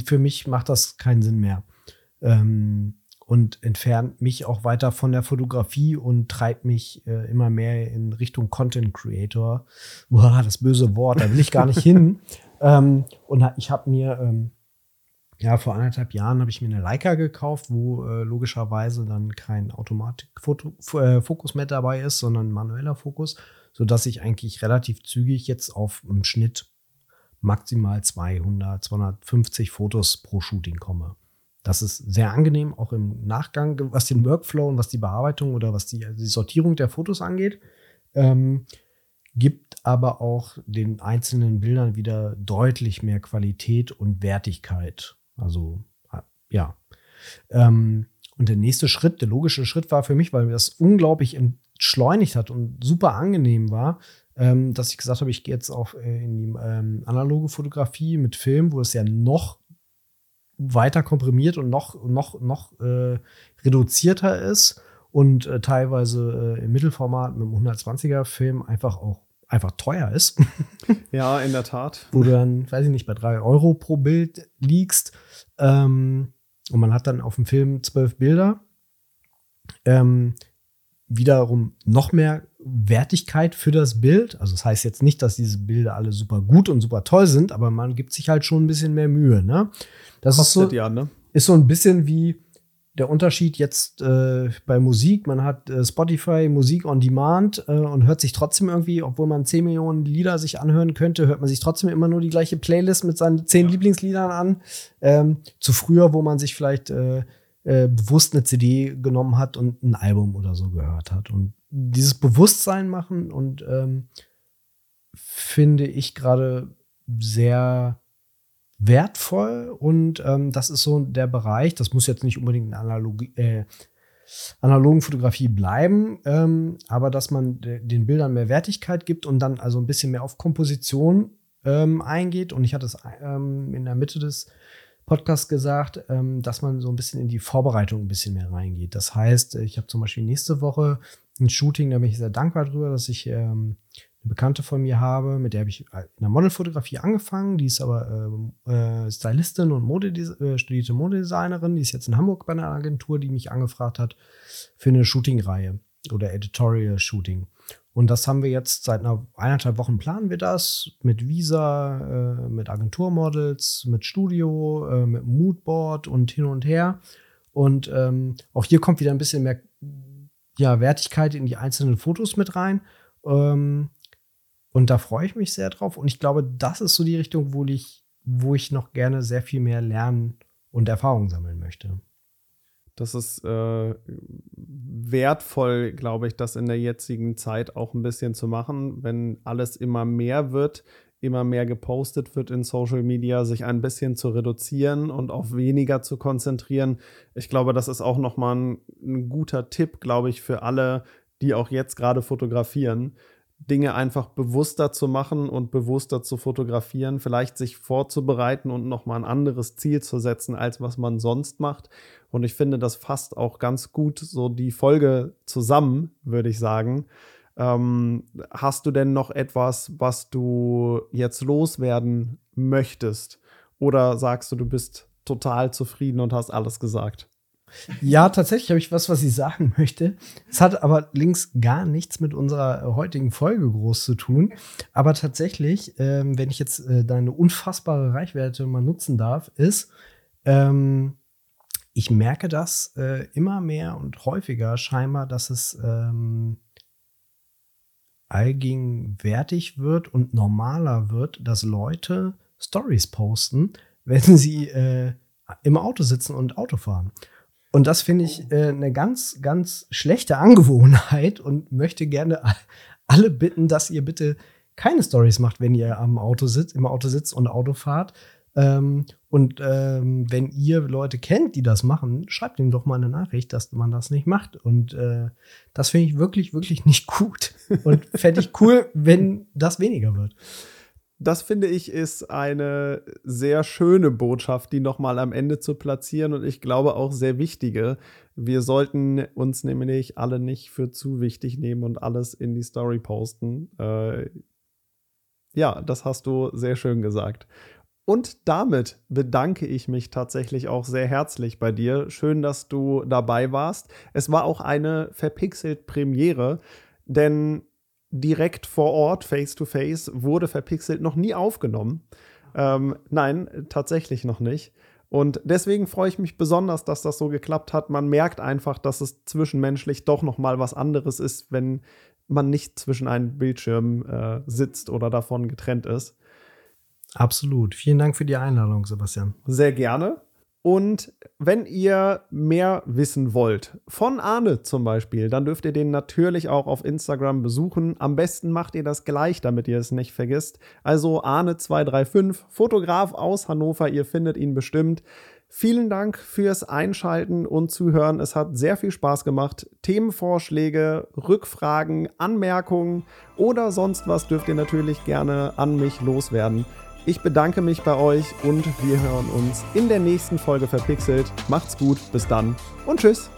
für mich macht das keinen Sinn mehr. Ähm, und entfernt mich auch weiter von der Fotografie und treibt mich äh, immer mehr in Richtung Content Creator. Boah, das böse Wort, da will ich gar nicht hin. (laughs) Ähm, und ich habe mir, ähm, ja, vor anderthalb Jahren habe ich mir eine Leica gekauft, wo äh, logischerweise dann kein Automatik-Fokus äh, mehr dabei ist, sondern manueller Fokus, sodass ich eigentlich relativ zügig jetzt auf im Schnitt maximal 200, 250 Fotos pro Shooting komme. Das ist sehr angenehm, auch im Nachgang, was den Workflow und was die Bearbeitung oder was die, die Sortierung der Fotos angeht. Ähm, gibt aber auch den einzelnen Bildern wieder deutlich mehr Qualität und Wertigkeit. Also, ja. Ähm, und der nächste Schritt, der logische Schritt war für mich, weil mir das unglaublich entschleunigt hat und super angenehm war, ähm, dass ich gesagt habe, ich gehe jetzt auch äh, in die ähm, analoge Fotografie mit Film, wo es ja noch weiter komprimiert und noch, noch, noch äh, reduzierter ist und äh, teilweise äh, im Mittelformat mit einem 120er Film einfach auch einfach teuer ist. (laughs) ja, in der Tat. Wo du dann, weiß ich nicht, bei drei Euro pro Bild liegst. Ähm, und man hat dann auf dem Film zwölf Bilder. Ähm, wiederum noch mehr Wertigkeit für das Bild. Also das heißt jetzt nicht, dass diese Bilder alle super gut und super toll sind, aber man gibt sich halt schon ein bisschen mehr Mühe. Ne? Das Kostet ist so, ja, ne? ist so ein bisschen wie der Unterschied jetzt äh, bei Musik. Man hat äh, Spotify Musik on Demand äh, und hört sich trotzdem irgendwie, obwohl man 10 Millionen Lieder sich anhören könnte, hört man sich trotzdem immer nur die gleiche Playlist mit seinen 10 ja. Lieblingsliedern an. Ähm, zu früher, wo man sich vielleicht äh, äh, bewusst eine CD genommen hat und ein Album oder so gehört hat. Und dieses Bewusstsein machen und ähm, finde ich gerade sehr wertvoll und ähm, das ist so der Bereich, das muss jetzt nicht unbedingt in Analogie, äh, analogen Fotografie bleiben, ähm, aber dass man den Bildern mehr Wertigkeit gibt und dann also ein bisschen mehr auf Komposition ähm, eingeht. Und ich hatte es ähm, in der Mitte des Podcasts gesagt, ähm, dass man so ein bisschen in die Vorbereitung ein bisschen mehr reingeht. Das heißt, ich habe zum Beispiel nächste Woche ein Shooting, da bin ich sehr dankbar drüber, dass ich ähm, eine Bekannte von mir habe, mit der habe ich in der Modelfotografie angefangen. Die ist aber äh, äh, Stylistin und Modedes äh, studierte Modedesignerin. Die ist jetzt in Hamburg bei einer Agentur, die mich angefragt hat für eine Shooting-Reihe oder Editorial Shooting. Und das haben wir jetzt seit einer eineinhalb Wochen planen wir das mit Visa, äh, mit Agenturmodels, mit Studio, äh, mit Moodboard und hin und her. Und ähm, auch hier kommt wieder ein bisschen mehr ja, Wertigkeit in die einzelnen Fotos mit rein. Ähm, und da freue ich mich sehr drauf. Und ich glaube, das ist so die Richtung, wo ich, wo ich noch gerne sehr viel mehr lernen und Erfahrung sammeln möchte. Das ist äh, wertvoll, glaube ich, das in der jetzigen Zeit auch ein bisschen zu machen, wenn alles immer mehr wird, immer mehr gepostet wird in Social Media, sich ein bisschen zu reduzieren und auf weniger zu konzentrieren. Ich glaube, das ist auch nochmal ein, ein guter Tipp, glaube ich, für alle, die auch jetzt gerade fotografieren. Dinge einfach bewusster zu machen und bewusster zu fotografieren, vielleicht sich vorzubereiten und nochmal ein anderes Ziel zu setzen, als was man sonst macht. Und ich finde, das fasst auch ganz gut so die Folge zusammen, würde ich sagen. Ähm, hast du denn noch etwas, was du jetzt loswerden möchtest? Oder sagst du, du bist total zufrieden und hast alles gesagt? Ja, tatsächlich habe ich was, was ich sagen möchte. Es hat aber links gar nichts mit unserer heutigen Folge groß zu tun. Aber tatsächlich, ähm, wenn ich jetzt äh, deine unfassbare Reichweite mal nutzen darf, ist, ähm, ich merke das äh, immer mehr und häufiger scheinbar, dass es ähm, allgegenwärtig wird und normaler wird, dass Leute Stories posten, wenn sie äh, im Auto sitzen und Auto fahren. Und das finde ich äh, eine ganz, ganz schlechte Angewohnheit und möchte gerne alle bitten, dass ihr bitte keine Stories macht, wenn ihr am Auto sitzt, im Auto sitzt und Auto fahrt. Ähm, und ähm, wenn ihr Leute kennt, die das machen, schreibt ihnen doch mal eine Nachricht, dass man das nicht macht. Und äh, das finde ich wirklich, wirklich nicht gut. Und fände ich cool, wenn das weniger wird das finde ich ist eine sehr schöne Botschaft, die nochmal am Ende zu platzieren und ich glaube auch sehr wichtige. Wir sollten uns nämlich alle nicht für zu wichtig nehmen und alles in die Story posten. Äh, ja, das hast du sehr schön gesagt. Und damit bedanke ich mich tatsächlich auch sehr herzlich bei dir. Schön, dass du dabei warst. Es war auch eine verpixelt Premiere, denn direkt vor Ort, face to face, wurde verpixelt noch nie aufgenommen. Ähm, nein, tatsächlich noch nicht. Und deswegen freue ich mich besonders, dass das so geklappt hat. Man merkt einfach, dass es zwischenmenschlich doch noch mal was anderes ist, wenn man nicht zwischen einem Bildschirm äh, sitzt oder davon getrennt ist. Absolut. Vielen Dank für die Einladung, Sebastian. Sehr gerne. Und wenn ihr mehr wissen wollt, von Arne zum Beispiel, dann dürft ihr den natürlich auch auf Instagram besuchen. Am besten macht ihr das gleich, damit ihr es nicht vergisst. Also Arne235, Fotograf aus Hannover, ihr findet ihn bestimmt. Vielen Dank fürs Einschalten und Zuhören. Es hat sehr viel Spaß gemacht. Themenvorschläge, Rückfragen, Anmerkungen oder sonst was dürft ihr natürlich gerne an mich loswerden. Ich bedanke mich bei euch und wir hören uns in der nächsten Folge verpixelt. Macht's gut, bis dann und tschüss.